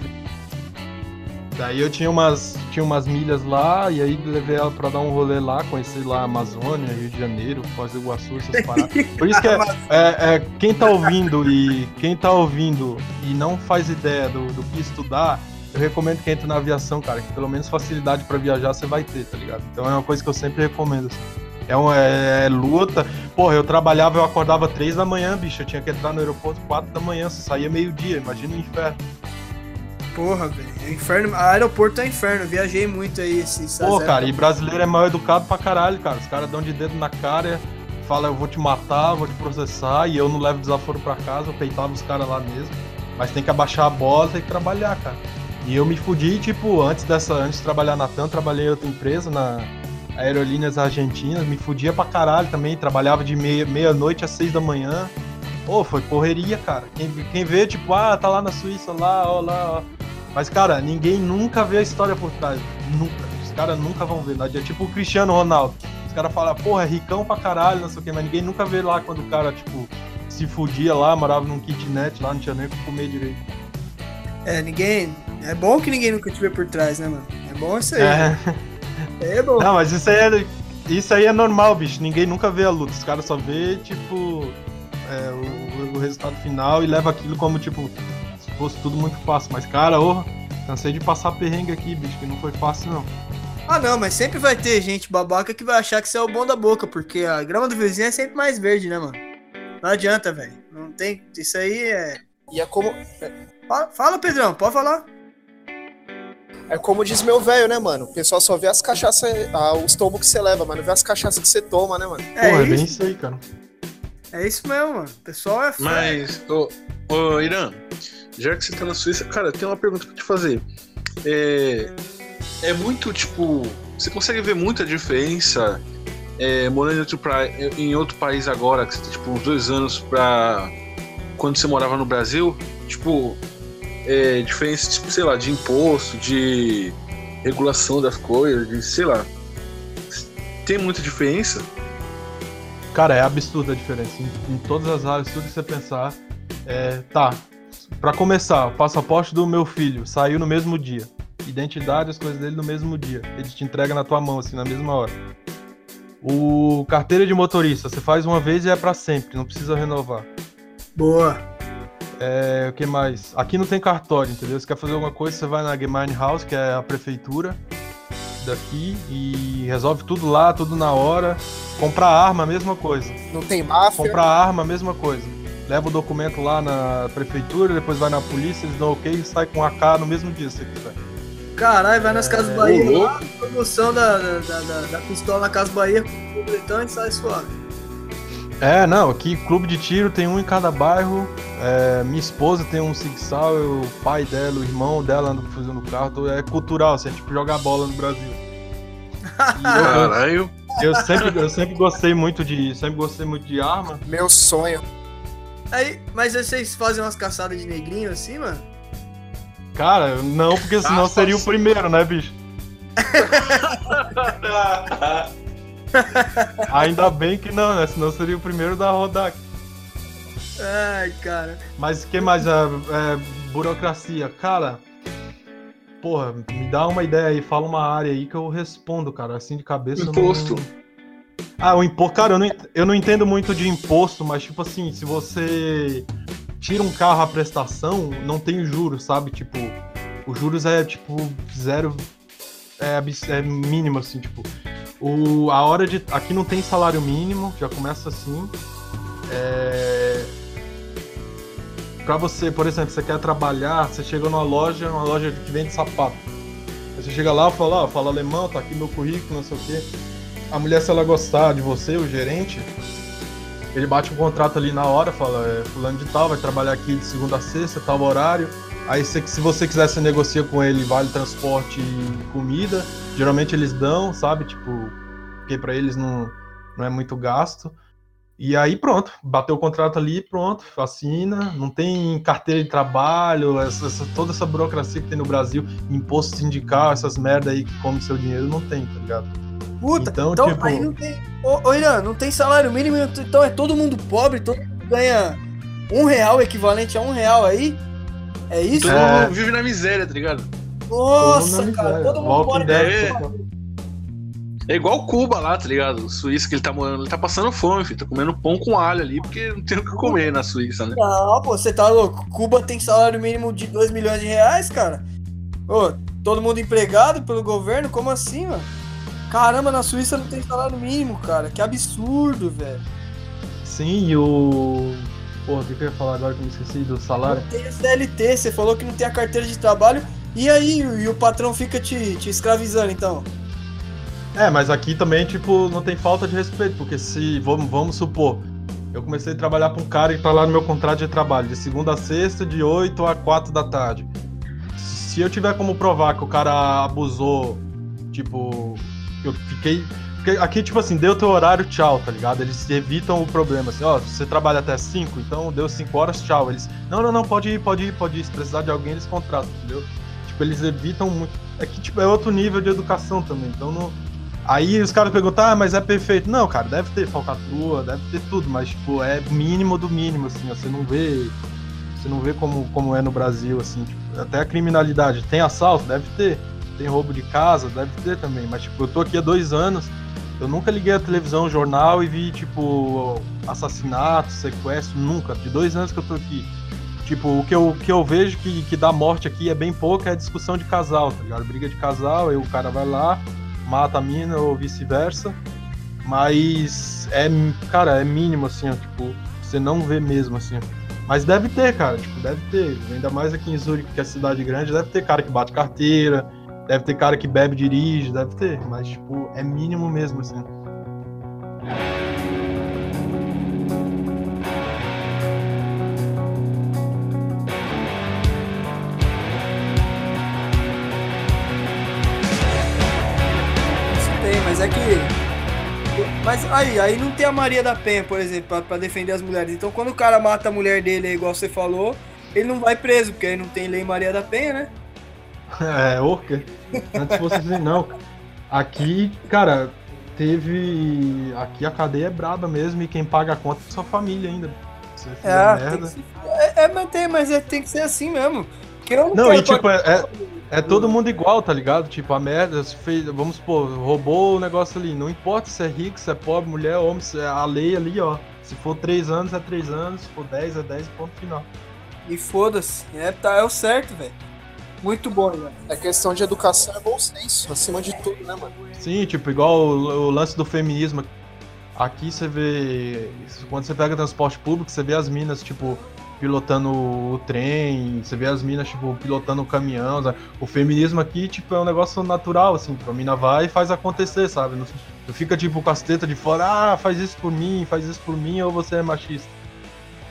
Daí eu tinha umas, tinha umas milhas lá, e aí levei ela pra dar um rolê lá, conheci lá a Amazônia, Rio de Janeiro, Foz do Iguaçu, essas *laughs* paradas. Por isso que é, é- é, quem tá ouvindo e quem tá ouvindo e não faz ideia do, do que estudar, eu recomendo que entre na aviação, cara, que pelo menos facilidade pra viajar você vai ter, tá ligado? Então é uma coisa que eu sempre recomendo. assim. É, uma, é, é luta. Porra, eu trabalhava, eu acordava três da manhã, bicho. Eu tinha que entrar no aeroporto quatro da manhã, você saía meio-dia, imagina o inferno. Porra, velho. É Inferno. Aeroporto é inferno. Viajei muito aí esse Pô, cara, e brasileiro é mal educado pra caralho, cara. Os caras dão de dedo na cara, falam eu vou te matar, vou te processar, e eu não levo desaforo pra casa, eu peitava os caras lá mesmo. Mas tem que abaixar a bola, tem que trabalhar, cara. E eu me fudi, tipo, antes dessa, antes de trabalhar na TAM, trabalhei em outra empresa, na Aerolíneas Argentinas, me fudia pra caralho também, trabalhava de meia- meia-noite às seis da manhã. Pô, foi correria, cara. Quem, quem vê, tipo, ah, tá lá na Suíça, lá, ó, lá, ó. Mas, cara, ninguém nunca vê a história por trás. Nunca. Os caras nunca vão ver. É tipo o Cristiano Ronaldo. Os caras falam, porra, é ricão pra caralho, não sei o que, mas ninguém nunca vê lá quando o cara, tipo, se fudia lá, morava num kitnet lá, não tinha nem o que comer direito. É, ninguém. É bom que ninguém nunca te vê por trás, né, mano? É bom isso aí. É. É, bom. Não, mas isso aí é, isso aí é normal, bicho. Ninguém nunca vê a luta. Os caras só vê, tipo, é, o, o resultado final e leva aquilo como, tipo, se fosse tudo muito fácil. Mas, cara, ô, cansei de passar perrengue aqui, bicho, que não foi fácil, não. Ah, não, mas sempre vai ter gente babaca que vai achar que você é o bom da boca, porque a grama do vizinho é sempre mais verde, né, mano? Não adianta, velho. Não tem. Isso aí é. E é como, Fala, fala, Pedrão, pode falar. É como diz meu velho, né, mano? O pessoal só vê as cachaças, ah, os tombos que você leva, mas não vê as cachaças que você toma, né, mano? É, Porra, é isso, bem isso aí, cara. é isso mesmo, mano. O pessoal é fã. Mas, ô, ô Irã, já que você tá na Suíça, cara, tem uma pergunta pra te fazer. É, é muito, tipo, você consegue ver muita diferença é, morando em outro, pra- em outro país agora, que você tem, tipo, uns dois anos pra quando você morava no Brasil? Tipo, é, diferença, tipo, sei lá, de imposto, de regulação das coisas, de, sei lá. Tem muita diferença? Cara, é absurda a diferença. Em, em todas as áreas, tudo que você pensar. É, tá. Pra começar, o passaporte do meu filho saiu no mesmo dia. Identidade, as coisas dele no mesmo dia. Ele te entrega na tua mão, assim, na mesma hora. O carteira de motorista, você faz uma vez e é pra sempre, não precisa renovar. Boa. É, o que mais? Aqui não tem cartório, entendeu? Se quer fazer alguma coisa, você vai na Gemeine House, que é a prefeitura daqui, e resolve tudo lá, tudo na hora. Comprar arma, mesma coisa. Não tem máfia. Comprar arma, mesma coisa. Leva o documento lá na prefeitura, depois vai na polícia, eles dão ok e sai com AK no mesmo dia, se você quiser. Caralho, vai nas Casas Bahia, ô, lá, promoção da, da, da, da, pistola na Casa Bahia, com o botão e sai suave. É, não, aqui clube de tiro tem um em cada bairro. É, minha esposa tem um Sig Sauer, o pai dela, o irmão dela anda fazendo carro. então É cultural, assim, é tipo jogar bola no Brasil. *laughs* Caralho. eu, eu sempre, eu sempre gostei muito de. Sempre gostei muito de arma. Meu sonho. Aí, mas aí vocês fazem umas caçadas de negrinho assim, mano? Cara, não, porque senão Nossa. seria o primeiro, né, bicho? *laughs* *laughs* Ainda bem que não, né? Senão seria o primeiro da rodar. Ai, cara. Mas o que mais? É, é, burocracia. Cara, porra, me dá uma ideia aí, fala uma área aí que eu respondo, cara. Assim de cabeça. eu não- Imposto. Ah, o imposto. Cara, eu não, eu não entendo muito de imposto, mas tipo assim, se você tira um carro à prestação, não tem juros, sabe? Tipo, os juros é tipo zero. É, é mínimo, assim, tipo. O, a hora de. Aqui não tem salário mínimo, já começa assim. É. Pra você, por exemplo, você quer trabalhar, você chega numa loja, uma loja que vende sapato. Aí você chega lá e fala, ó, fala alemão, tá aqui meu currículo, não sei o quê. A mulher, se ela gostar de você, o gerente, ele bate um contrato ali na hora, fala, é, fulano de tal, vai trabalhar aqui de segunda a sexta, tal horário. Aí se, se você quiser, você negocia com ele, vale transporte e comida. Geralmente eles dão, sabe? Tipo, porque pra eles não, não é muito gasto. E aí pronto, bateu o contrato ali, pronto, assina, não tem carteira de trabalho, essa, essa- toda essa burocracia que tem no Brasil, imposto sindical, essas merda aí que come seu dinheiro, não tem, tá ligado? Puta, Então, então, tipo- aí não tem. Ô, ô Irã, não tem salário mínimo, então é todo mundo pobre, todo mundo ganha um real equivalente a um real aí? É isso? Todo É. mundo vive na miséria, tá ligado? Nossa, Todo cara, todo mundo Walking. Dead, é. É igual Cuba lá, tá ligado? O Suíça que ele tá morando, ele tá passando fome, filho. Tá comendo pão com alho ali, porque não tem o que comer na Suíça, né? Não, pô, você tá louco. Cuba tem salário mínimo de 2 milhões de reais, cara. Ô, todo mundo empregado pelo governo? Como assim, mano? Caramba, na Suíça não tem salário mínimo, cara. Que absurdo, velho. Sim, e o. Porra, o que que eu ia falar agora que eu me esqueci do salário? Não tem a CLT, você falou que não tem a carteira de trabalho. E aí, e o patrão fica te, te escravizando, então? É, mas aqui também, tipo, não tem falta de respeito, porque se, vamos, vamos supor, eu comecei a trabalhar pra um cara e tá lá no meu contrato de trabalho, de segunda a sexta, de 8 a 4 da tarde. Se eu tiver como provar que o cara abusou, tipo, eu fiquei. Aqui, tipo assim, deu teu horário, tchau, tá ligado? Eles evitam o problema, assim, ó, você trabalha até 5, então deu 5 horas, tchau. Eles, não, não, não, pode ir, pode ir, pode ir. Se precisar de alguém, eles contratam, entendeu? Tipo, eles evitam muito. É que, tipo, é outro nível de educação também, então não. Aí os caras perguntam, ah, mas é perfeito. Não, cara, deve ter falcatrua, deve ter tudo, mas, tipo, é mínimo do mínimo, assim, ó, você não vê. Você não vê como, como é no Brasil, assim, tipo, até a criminalidade. Tem assalto? Deve ter. Tem roubo de casa? Deve ter também. Mas, tipo, eu tô aqui há dois anos, eu nunca liguei a televisão, jornal e vi, tipo, assassinato, sequestro, nunca. De dois anos que eu tô aqui. Tipo, o que eu, que eu vejo que, que dá morte aqui é bem pouco, é discussão de casal, tá ligado? Briga de casal, aí o cara vai lá, mata a mina ou vice-versa. Mas é, cara, é mínimo, assim, ó, tipo, você não vê mesmo, assim. Mas deve ter, cara, tipo, deve ter. Ainda mais aqui em Zurique, que é cidade grande, deve ter cara que bate carteira, deve ter cara que bebe dirige, deve ter. Mas, tipo, é mínimo mesmo, assim. Mas é que. Mas aí, aí não tem a Maria da Penha, por exemplo, pra, pra defender as mulheres. Então quando o cara mata a mulher dele, igual você falou, ele não vai preso, porque aí não tem lei Maria da Penha, né? É, o quê? Antes fosse assim, não. Aqui, cara, teve. Aqui a cadeia é braba mesmo e quem paga a conta é sua família ainda. Você É, merda. que se- é, é, mas tem, mas é, tem que ser assim mesmo. Porque eu não, Não, e tipo, pagar- é, É todo mundo igual, tá ligado? Tipo, a merda, fez, vamos supor, roubou o negócio ali. Não importa se é rico, se é pobre, mulher, homem, se é a lei ali, ó. Se for 3 anos, é 3 anos. Se for 10, é 10, ponto final. E foda-se. É, tá, é o certo, velho. Muito bom, né? É questão de educação, é bom senso, acima de tudo, né, mano? Sim, tipo, igual o, o lance do feminismo. Aqui você vê. Quando você pega transporte público, você vê as minas, tipo, pilotando o trem, você vê as minas, tipo, pilotando o caminhão. Sabe? O feminismo aqui, tipo, é um negócio natural, assim, tipo, a mina vai e faz acontecer, sabe? Não, não fica, tipo, com as tetas de fora, ah, faz isso por mim, faz isso por mim, ou você é machista.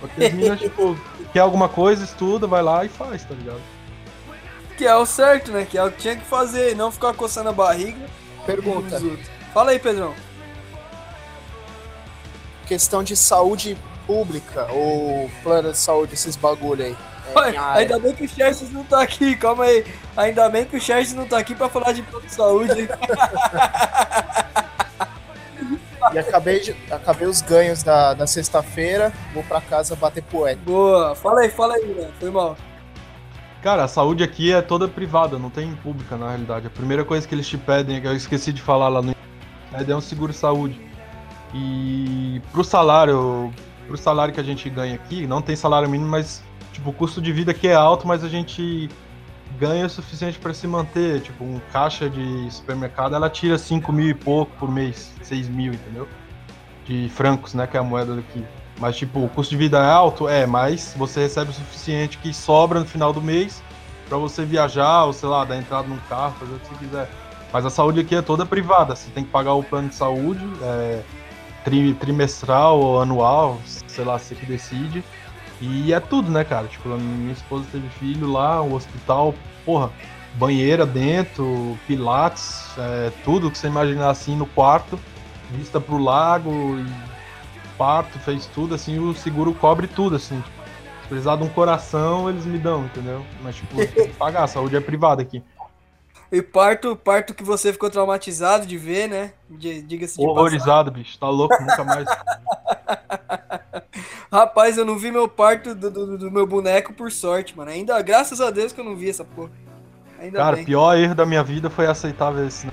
Porque as minas, *laughs* tipo, quer alguma coisa, estuda, vai lá e faz, tá ligado? Que é o certo, né? Que é o que tinha que fazer, e não ficar coçando a barriga. Pergunta. Fala aí, Pedrão. Questão de saúde pública ou plano de saúde, esses bagulho aí. É, Ué, ainda bem que o Chester não tá aqui, calma aí. Ainda bem que o Chester não tá aqui pra falar de plano de saúde. E acabei, de- acabei os ganhos da, da sexta-feira, vou pra casa bater poeta. Boa, fala aí, fala aí, né? Foi mal. Cara, a saúde aqui é toda privada, não tem pública na realidade. A primeira coisa que eles te pedem, que eu esqueci de falar lá no é um seguro saúde. E pro salário, pro salário que a gente ganha aqui, não tem salário mínimo, mas tipo, o custo de vida aqui é alto, mas a gente ganha o suficiente para se manter. Tipo, um caixa de supermercado, ela tira 5 mil e pouco por mês, 6 mil, entendeu? De francos, né, que é a moeda daqui. Mas, tipo, o custo de vida é alto? É, mas você recebe o suficiente que sobra no final do mês para você viajar, ou sei lá, dar entrada num carro, fazer o que você quiser. Mas a saúde aqui é toda privada, você tem que pagar o plano de saúde, é, tri- trimestral ou anual, sei lá, você que decide. E é tudo, né, cara? Tipo, minha esposa teve filho lá, o hospital, porra, banheira dentro, pilates, é, tudo que você imaginar assim no quarto, vista pro lago, e parto, fez tudo, assim, o seguro cobre tudo, assim. Tipo, se precisar de um coração, eles me dão, entendeu? Mas, tipo, tem que pagar, a saúde é privada aqui. E parto, parto que você ficou traumatizado de ver, né? Diga-se de. Horrorizado, bicho, tá louco, nunca mais. *laughs* Rapaz, eu não vi meu parto do, do, do meu boneco por sorte, mano. Ainda, graças a Deus que eu não vi essa porra. Ainda Cara, o pior erro da minha vida foi aceitar ver esse. né?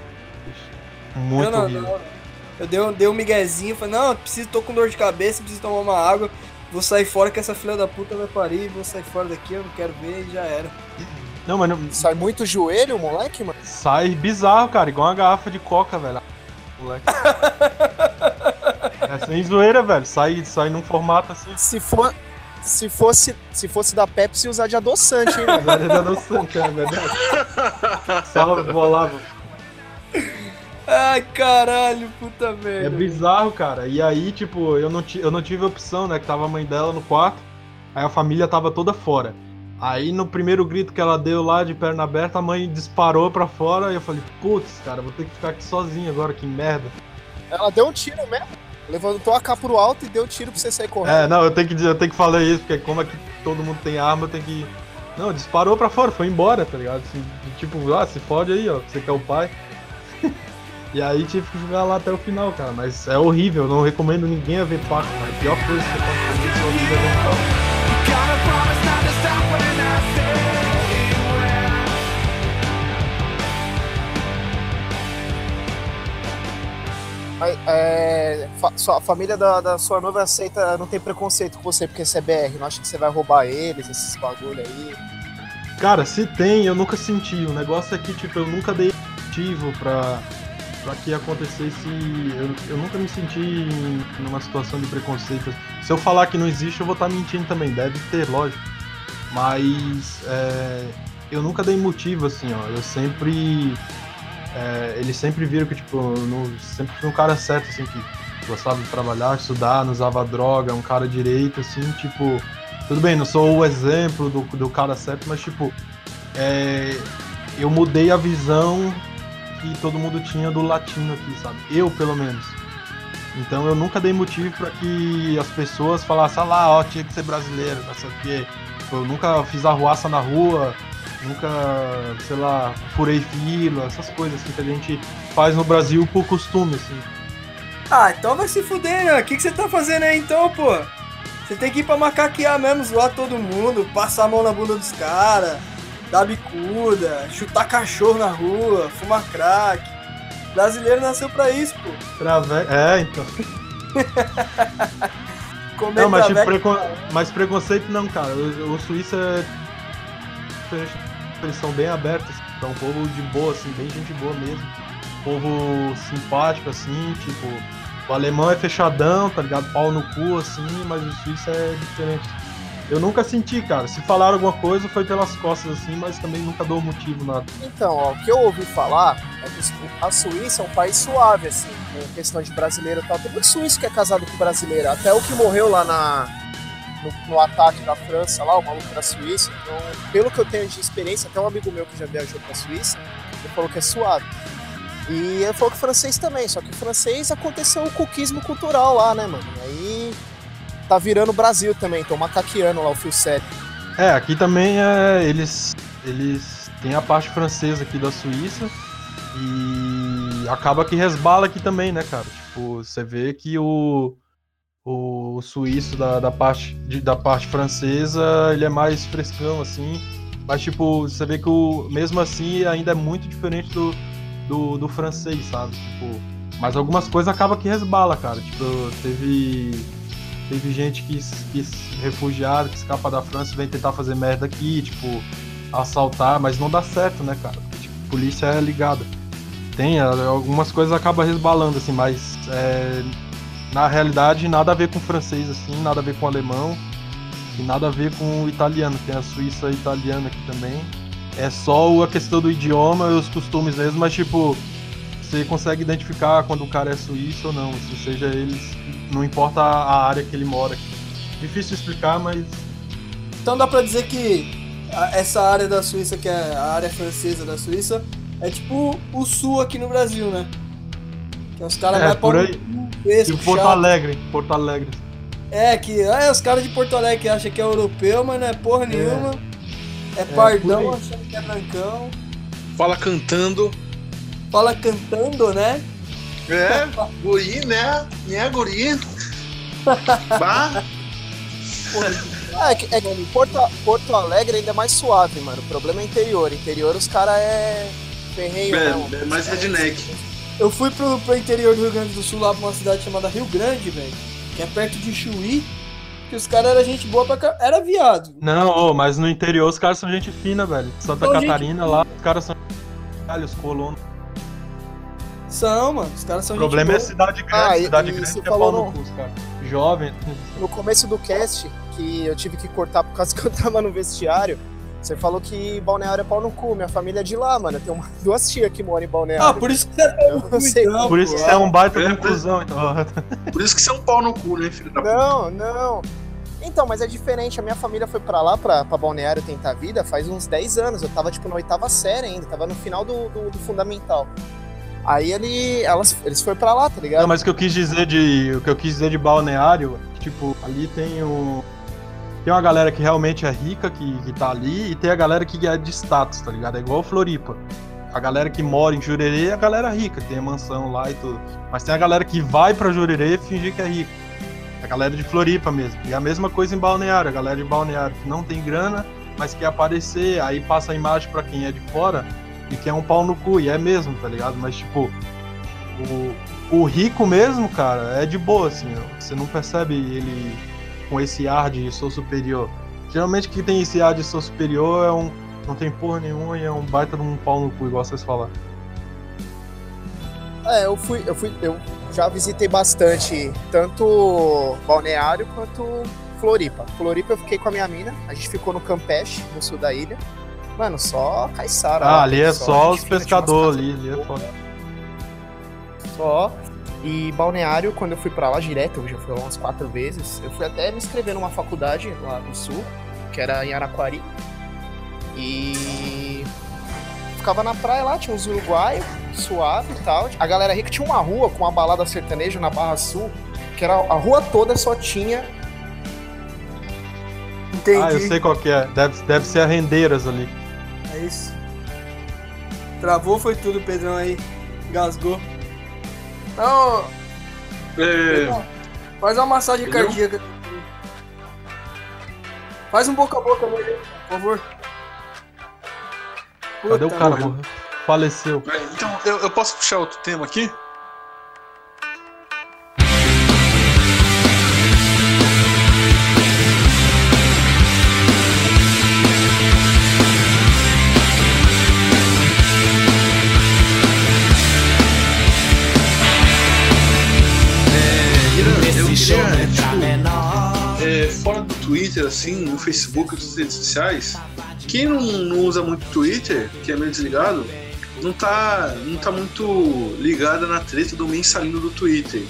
Muito não, horrível. não. Eu dei um, dei um miguezinho, falei, não, eu preciso, tô com dor de cabeça, preciso tomar uma água. Vou sair fora que essa filha da puta vai parir, vou sair fora daqui, eu não quero ver e já era. Não, mas não- Sai muito joelho, moleque, mano? sai bizarro, cara, igual uma garrafa de coca, velho. Moleque. *laughs* É sem zoeira, velho. Sai, sai num formato assim. Se, for, se, fosse, se fosse da Pepsi, usar de adoçante, hein, ainda não sangue, é verdade. Salve, bolava. Ai, caralho, puta É merda. bizarro, cara. E aí, tipo, eu não, eu não tive opção, né? Que tava a mãe dela no quarto, aí a família tava toda fora. Aí no primeiro grito que ela deu lá de perna aberta, a mãe disparou pra fora e eu falei, putz, cara, vou ter que ficar aqui sozinho agora, que merda. Ela deu um tiro mesmo. Levantou a capa pro alto e deu um tiro pra você sair correndo. É, não, eu tenho que dizer, eu tenho que falar isso, porque como aqui todo mundo tem arma, eu tenho que. Não, disparou pra fora, foi embora, tá ligado? Assim, tipo, ah, se fode aí, ó, você quer o pai. *laughs* e aí tive que jogar lá até o final, cara. Mas é horrível, não recomendo ninguém a ver parto, cara. A pior coisa que você pode fazer na sua vida é é, fa- a família da, da sua noiva aceita, não tem preconceito com você porque você é BR, não acha que você vai roubar eles, esses bagulho aí. Cara, se tem, eu nunca senti. O negócio é que, tipo, eu nunca dei motivo pra, pra que acontecesse. Eu, eu nunca me senti em- numa situação de preconceito. Se eu falar que não existe, eu vou estar mentindo também. Deve ter, lógico. Mas é, eu nunca dei motivo, assim, ó. Eu sempre. é, eles sempre viram que, tipo, eu não- sempre fui um cara certo, assim, que gostava de trabalhar, estudar, não usava droga, um cara direito, assim, tipo. Tudo bem, não sou o exemplo do, do cara certo, mas tipo, é, eu mudei a visão que todo mundo tinha do latino aqui, sabe? Eu, pelo menos. Então eu nunca dei motivo para que as pessoas falassem, ah lá, ó, tinha que ser brasileiro, não sei o quê. Eu nunca fiz arruaça na rua, nunca, sei lá, furei fila, essas coisas que a gente faz no Brasil por costume, assim. Ah, então vai se fuder, né? O que, que você tá fazendo aí então, pô? Você tem que ir pra macaquear mesmo, zoar todo mundo, passar a mão na bunda dos caras. Dar bicuda, chutar cachorro na rua, fumar crack. Brasileiro nasceu pra isso, pô. Trave... É, então. *laughs* Comer Não, mas, tipo, traveco- precon... mas preconceito não, cara. O, o Suíça é. Eles são bem abertos, é um povo de boa, assim, bem gente boa mesmo. Povo simpático, assim, tipo. O alemão é fechadão, tá ligado? Pau no cu, assim, mas o suíço é diferente. Eu nunca senti, cara. Se falaram alguma coisa, foi pelas costas, assim, mas também nunca dou motivo, nada. Então, ó, o que eu ouvi falar é que a Suíça é um país suave, assim, com questão de brasileiro e tal. Tem muito suíço que é casado com brasileiro. Até o que morreu lá na, no, no ataque da França, lá, o maluco da Suíça. Então, pelo que eu tenho de experiência, até um amigo meu que já viajou pra Suíça, ele falou que é suave. E ele falou que francês também, só que francês aconteceu o coquismo cultural lá, né, mano? Aí tá virando Brasil também, tô macaqueando lá o fio sério. É, aqui também é, eles, eles têm a parte francesa aqui da Suíça e acaba que resbala aqui também, né, cara? Tipo, você vê que o, o suíço da, da, parte, de- da parte francesa, ele é mais frescão, assim, mas tipo, você vê que o, mesmo assim ainda é muito diferente do, do, do francês, sabe? Tipo, mas algumas coisas acaba que resbala, cara. Tipo, teve Teve gente que, que refugiado, que escapa da França e vem tentar fazer merda aqui, tipo, assaltar, mas não dá certo, né, cara? Porque, tipo, polícia é ligada. Tem, algumas coisas acabam resbalando, assim, mas é, na realidade nada a ver com francês, assim, nada a ver com alemão e nada a ver com italiano. Tem a Suíça italiana aqui também. É só a questão do idioma e os costumes mesmo, mas tipo, você consegue identificar quando o cara é suíço ou não, assim, seja eles, não importa a área que ele mora. Difícil explicar, mas Então dá pra dizer que essa área da Suíça, que é a área francesa da Suíça, é tipo o sul aqui no Brasil, né? Que os caras É, vai por aí. Fresco, e Porto chato. Alegre, Porto Alegre. É, que é, os caras de Porto Alegre que acham que é europeu, mas não é porra nenhuma. É, por pardão achando que é brancão. Fala cantando. Fala cantando, né? É, guri, né? Né, guri? Bah, É, que, é que Porto, Porto Alegre ainda é mais suave, mano. O problema é interior. Interior os caras é ferreio, É, não. é mais redneck. Eu fui pro, pro interior do Rio Grande do Sul, lá pra uma cidade chamada Rio Grande, velho. Que é perto de Chuí. Que os caras eram gente boa pra cá. Era viado. Não, ô, mas no interior os caras são gente fina, velho. Santa gente Catarina lá, os caras são. Caralho, os colonos. São, mano. Os caras são O problema é cidade grande. Ah, cidade e grande é falou pau no cu, os caras. Jovem. No começo do cast, que eu tive que cortar por causa que eu tava no vestiário, você falou que Balneário é pau no cu. Minha família é de lá, mano. Eu tenho uma- *laughs* duas tias que moram em Balneário. Ah, por isso que você é então, Por isso que você é um baita É, de conclusão, então. *laughs* Por isso que você é um pau no cu, né, filho da puta? Não, não. Então, mas é diferente. A minha família foi pra lá, pra, pra Balneário tentar vida, faz uns 10 anos. Eu tava, tipo, na oitava série ainda. Tava no final do, do, do fundamental. Aí ele, elas, eles foram pra lá, tá ligado? Não, mas o que eu quis dizer de. O que eu quis dizer de balneário, tipo, ali tem o. Tem uma galera que realmente é rica, que, que tá ali, e tem a galera que é de status, tá ligado? É igual Floripa. A galera que mora em Jurerê é a galera rica, tem a mansão lá e tudo. Mas tem a galera que vai pra Jurerê fingir que é rica. A galera de Floripa mesmo. E a mesma coisa em Balneário, a galera de Balneário que não tem grana, mas quer aparecer, aí passa a imagem pra quem é de fora e quer um pau no cu, e é mesmo, tá ligado? Mas tipo, o, o rico mesmo, cara, é de boa, assim, ó. você não percebe ele com esse ar de sou superior. Geralmente quem tem esse ar de sou superior é um. não tem porra nenhuma e é um baita de um pau no cu, igual vocês falaram. É, eu fui, eu fui, eu já visitei bastante tanto Balneário quanto Floripa. Floripa eu fiquei com a minha mina, a gente ficou no Campeche, no sul da ilha. Mano, só caiçara. Ah, ali é só gente os pescadores ali, ali é foda. Só. E Balneário, quando eu fui pra lá direto, eu já fui lá umas quatro vezes, eu fui até me inscrever numa faculdade lá no sul, que era em Araquari. E ficava na praia lá, tinha uns uruguaios, suave e tal. A galera rica tinha uma rua com uma balada sertaneja na Barra Sul, que era a rua toda só tinha. Entendi. Ah, eu sei qual que é. Deve, deve ser a Rendeiras ali. Travou foi tudo, Pedrão aí. Gasgou. Não, É, faz uma massagem cardíaca. Faz um boca a boca nele, por favor. Cadê o Puta, cara? Faleceu. Então, eu, eu posso puxar outro tema aqui? Twitter, assim, no Facebook, outras redes sociais, quem não, não usa muito Twitter, que é meio desligado, não tá, não tá muito ligada na treta do mensalino do Twitter.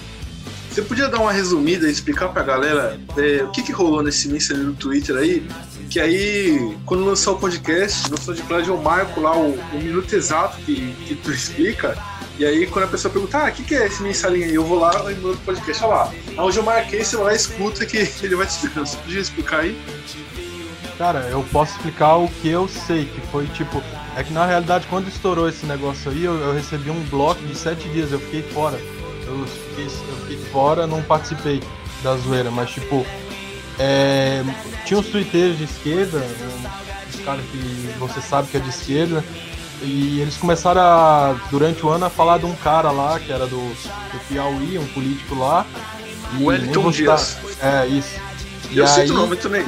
Você podia dar uma resumida e explicar pra galera é, o que, que rolou nesse mensalino do Twitter aí? Que aí, quando lançar o podcast, no SoundCloud eu marco lá o, o minuto exato que, que tu explica. E aí, quando a pessoa pergunta, ah, o que, que é esse mensalinho aí? Eu vou lá e mando o podcast, olha lá. Onde eu marquei, você vai lá escuta que *laughs* ele vai te explicando. Você podia explicar aí? Cara, eu posso explicar o que eu sei, que foi tipo. É que na realidade, quando estourou esse negócio aí, eu, eu recebi um bloco de sete dias, eu fiquei fora. Eu fiquei, eu fiquei fora, não participei da zoeira, mas tipo. é, tinha uns twitteiros de esquerda, os caras que você sabe que é de esquerda, e eles começaram a, durante o ano a falar de um cara lá, que era do, do Piauí, um político lá. e Wellington Dias. É, isso. E eu aí- cito o nome também.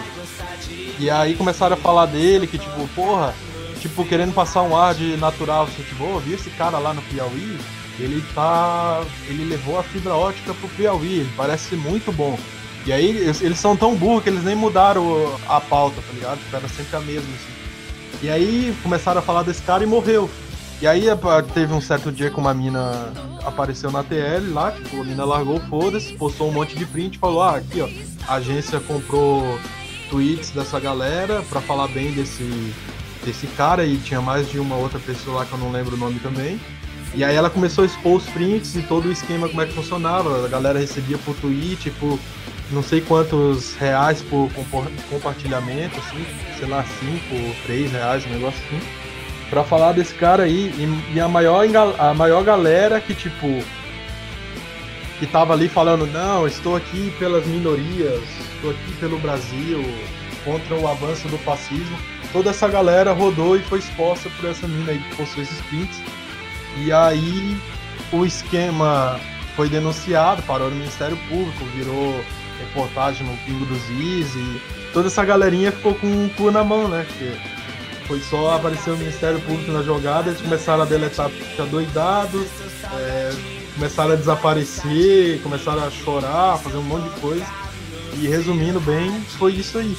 e aí começaram a falar dele, que tipo, porra, tipo, querendo passar um ar de natural, assim, tipo, ô, viu esse cara lá no Piauí? Ele tá. Ele levou a fibra ótica pro Piauí, ele parece muito bom. E aí eles, eles são tão burros que eles nem mudaram a pauta, tá ligado? Tipo, era sempre a mesma, assim. E aí começaram a falar desse cara e morreu. E aí teve um certo dia que uma mina apareceu na TL lá, tipo, a mina largou foda-se, postou um monte de print e falou, ah, aqui ó, a agência comprou tweets dessa galera pra falar bem desse, desse cara e tinha mais de uma outra pessoa lá que eu não lembro o nome também. E aí ela começou a expor os prints e todo o esquema como é que funcionava. A galera recebia por tweet, por não sei quantos reais por compartilhamento, assim, sei lá, 5, 3 reais, um negócio assim. Pra falar desse cara aí, e, e a, maior, a maior galera que, tipo, que tava ali falando, não, estou aqui pelas minorias, estou aqui pelo Brasil, contra o avanço do fascismo. Toda essa galera rodou e foi exposta por essa mina aí que postou esses prints. E aí o esquema foi denunciado, parou no Ministério Público, virou reportagem no Pingo dos Is e toda essa galerinha ficou com o cu na mão, né? Porque foi só aparecer o Ministério Público na jogada, eles começaram a deletar, ficar doidados, é, começaram a desaparecer, começaram a chorar, fazer um monte de coisa. E resumindo bem, foi isso aí.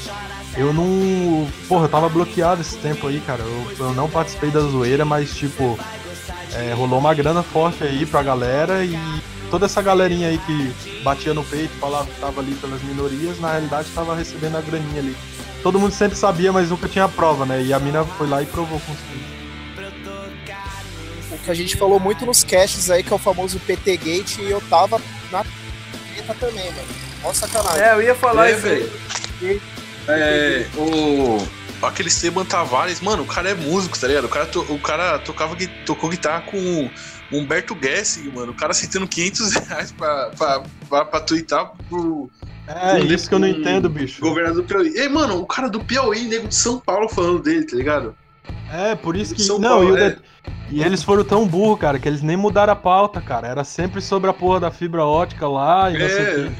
Eu não. Porra, eu tava bloqueado esse tempo aí, cara. Eu, eu não participei da zoeira, mas tipo. é, rolou uma grana forte aí pra galera e toda essa galerinha aí que batia no peito, falava que tava ali pelas minorias, na realidade tava recebendo a graninha ali. Todo mundo sempre sabia, mas nunca tinha prova, né? E a mina foi lá e provou com os. O que a gente falou muito nos casts aí, que é o famoso PT Gate, e eu tava na treta também, mano. Ó sacanagem. É, eu ia falar É, isso aí. velho. É, o. Aquele Esteban Tavares, mano, o cara é músico, tá ligado? O cara, to- o cara tocava, tocou guitarra com Humberto Gessing, mano. O cara aceitando 500 reais pra, pra, pra, pra twittar pro É, Com- isso que eu não entendo, bicho. governador do Piauí. Ei, mano, o cara do Piauí, nego de São Paulo falando dele, tá ligado? É, por isso que. São não, Paulo, e, é. det- e eles foram tão burros, cara, que eles nem mudaram a pauta, cara. Era sempre sobre a porra da fibra ótica lá e não sei o É. quê.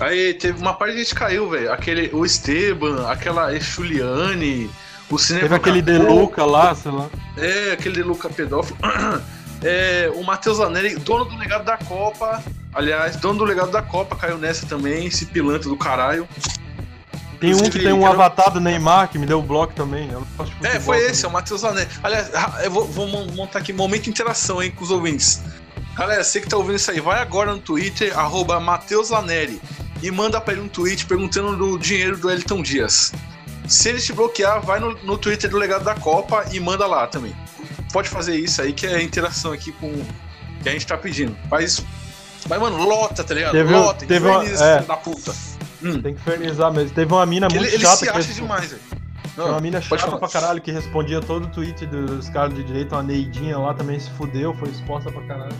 Aí teve uma parte de gente caiu, velho. Aquele, o Esteban, aquela Juliane, o cinema. Teve aquele Deluca lá, sei lá. É, aquele Deluca pedófilo. *clears throat* É, o Matheus Anelli, dono do legado da Copa. Aliás, dono do legado da Copa, caiu nessa também, esse pilantra do caralho. Tem um que tem um avatar do Neymar que me deu bloco também. É, foi esse, é também. o Matheus Anelli. Aliás, ah, eu vou, vou mon- montar aqui momento de interação hein, com os ouvintes. Galera, você que tá ouvindo isso aí, vai agora no Twitter, arroba Matheus Anelli, e manda pra ele um tweet perguntando do dinheiro do Elton Dias. Se ele te bloquear, vai no, no Twitter do Legado da Copa e manda lá também. Pode fazer isso aí, que é a interação aqui com que a gente tá pedindo. Mas, mas mano, lota, tá ligado? Teve lota, teve uma- é. da puta. Hum. Tem que infernizar mesmo. Teve uma mina muito ele, ele chata se que acha responde- demais, velho. Tinha uma mina pode chata falar. pra caralho que respondia todo o tweet dos caras de direito, uma Neidinha lá também se fudeu, foi exposta pra caralho.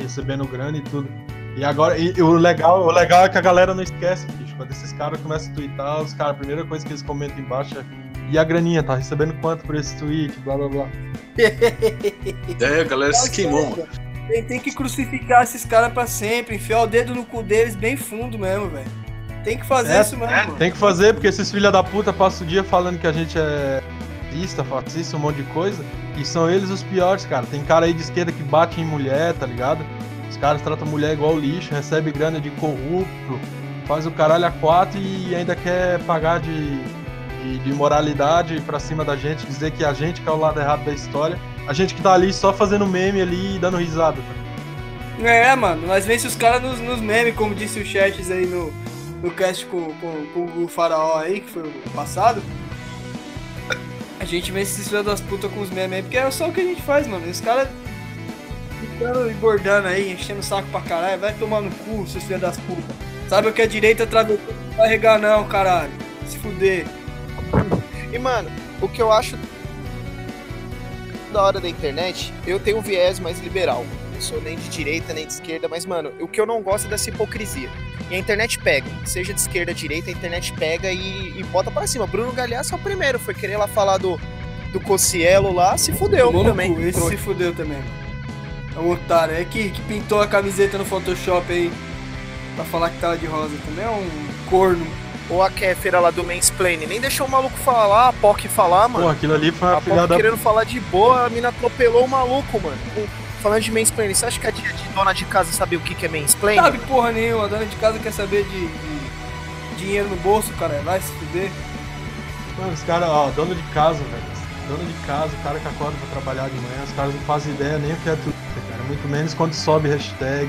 Recebendo grana e tudo. E agora, e, e o, legal, o legal é que a galera não esquece, bicho. Quando esses caras começam a twittar, os caras, a primeira coisa que eles comentam embaixo é E a graninha, tá recebendo quanto por esse tweet? Blá blá blá. É, a galera se queimou, mano. Tem, tem que crucificar esses caras pra sempre, enfiar o dedo no cu deles bem fundo mesmo, velho. Tem que fazer É, isso mesmo. mano. Tem que fazer, porque esses filha da puta passam o dia falando que a gente é fascista, fascista, um monte de coisa. E são eles os piores, cara. Tem cara aí de esquerda que bate em mulher, tá ligado? Os caras tratam mulher igual lixo, recebe grana de corrupto, faz o caralho a quatro e ainda quer pagar de, de, de moralidade pra cima da gente, dizer que a gente que é o lado errado da história. A gente que tá ali só fazendo meme ali e dando risada. Tá? É, mano, nós vence os caras nos, nos memes, como disse o Chats aí no, no cast com, com, com o Faraó aí, que foi o passado. A gente vence esses filhos das putas com os memes aí, porque é só o que a gente faz, mano. Os caras ficando engordando aí, enchendo o saco pra caralho, vai tomar no cu, seus filhos das putas. Sabe o que a direita travessou? Não vai regar não, caralho. Se fuder. E, mano, o que eu acho da hora da internet, eu tenho um viés mais liberal. Não sou nem de direita, nem de esquerda, mas, mano, o que eu não gosto é dessa hipocrisia. E a internet pega, seja de esquerda ou direita, a internet pega e, e bota pra cima. Bruno Galhaço é o primeiro, foi querer lá falar do, do Cocielo lá, se fudeu Tomou também. cu, esse se fudeu também. É um otário. É que, que pintou a camiseta no Photoshop aí pra falar que tava de rosa também. É um corno. Ou a Kéfera lá do Mansplaining, nem deixou o maluco falar, a POC falar, mano. Pô, aquilo ali foi A POC da querendo falar de boa, a mina atropelou o maluco, mano. Falando de mansplaining, você acha que a dia de dona de casa sabe o que, que é mansplaining? Sabe porra nenhuma. A dona de casa quer saber de, de dinheiro no bolso, cara. Vai se fuder. Mano, os caras, ó, dono de casa, velho. Dono de casa, o cara que acorda pra trabalhar de manhã, os caras não fazem ideia nem o que é cara. Muito menos quando sobe hashtag,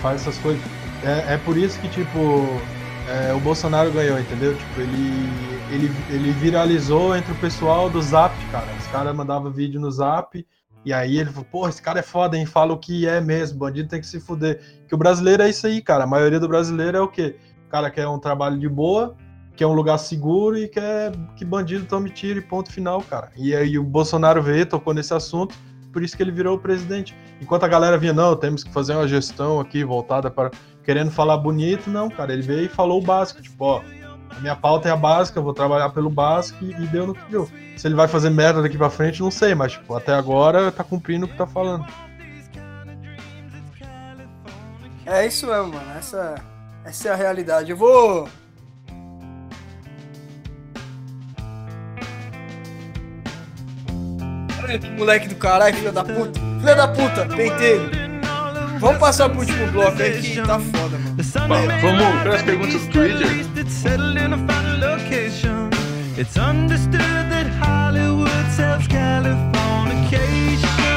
faz essas coisas. É, é por isso que, tipo, é, o Bolsonaro ganhou, entendeu? Tipo, ele, ele, ele viralizou entre o pessoal do Zap, cara. Os caras mandavam vídeo no Zap. E aí ele falou, pô, esse cara é foda, hein? Fala o que é mesmo, bandido tem que se fuder. Que o brasileiro é isso aí, cara. A maioria do brasileiro é o quê? O cara quer um trabalho de boa, quer um lugar seguro e quer que bandido tome tiro e ponto final, cara. E aí o Bolsonaro veio, tocou nesse assunto, por isso que ele virou o presidente. Enquanto a galera vinha, não, temos que fazer uma gestão aqui voltada para. querendo falar bonito, não, cara. Ele veio e falou o básico, tipo, ó, a minha pauta é a básica, eu vou trabalhar pelo básico e, deu no que deu. Se ele vai fazer merda daqui pra frente, não sei, mas, tipo, até agora tá cumprindo o que tá falando. É isso mesmo, mano. Essa, essa é a realidade. Eu vou. Moleque do caralho, filha da puta. Filha da puta, penteiro. Vamos passar pro último bloco aí que tá foda, mano. Vamos para as perguntas do Twitter. It's understood that Hollywood sells Californication.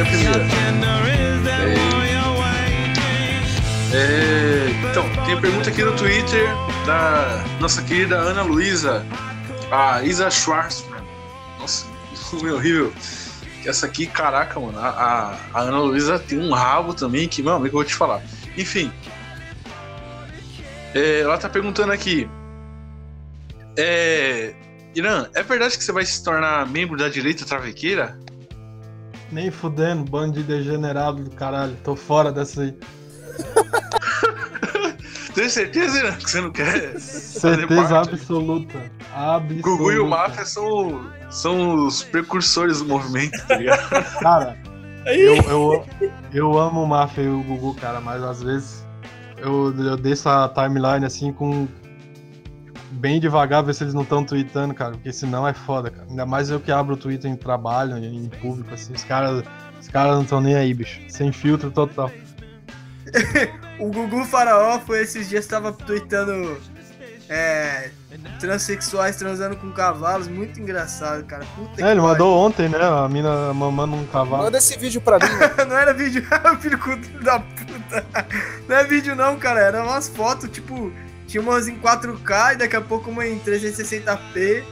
A? É, então, tem pergunta aqui no Twitter da nossa querida Ana Luísa, a Isa Schwarzman. Nossa, *laughs* nome horrível. Essa aqui, caraca, mano, a, a- Ana Luísa tem um rabo também que, meu amigo, eu vou te falar. Enfim, é, ela tá perguntando aqui. É, Irã, é verdade que você vai se tornar membro da direita travequeira? Nem fudendo, bando de degenerado do caralho. Tô fora dessa aí. *laughs* Tem certeza, Irã, que você não quer? Certeza absoluta. Absoluta. Gugu e o Mafia são, são os precursores do movimento, tá ligado? Cara, eu, eu, eu amo o Mafia e o Gugu, cara, mas às vezes eu, eu desço a timeline assim com. Bem devagar, ver se eles não estão tweetando, cara, porque senão é foda, cara. Ainda mais eu que abro o Twitter em trabalho, em público, assim, os caras, os caras não estão nem aí, bicho. Sem filtro total. *laughs* O Gugu Faraó foi esses dias, tava tweetando é, transexuais transando com cavalos. Muito engraçado, cara. Puta que É, ele mandou ontem, né? A mina mamando um cavalo. Manda esse vídeo pra mim, *laughs* não era vídeo, *laughs* filho da puta. Não é vídeo não, cara. Era umas fotos, tipo, tinha umas em 4K e daqui a pouco uma em 360p.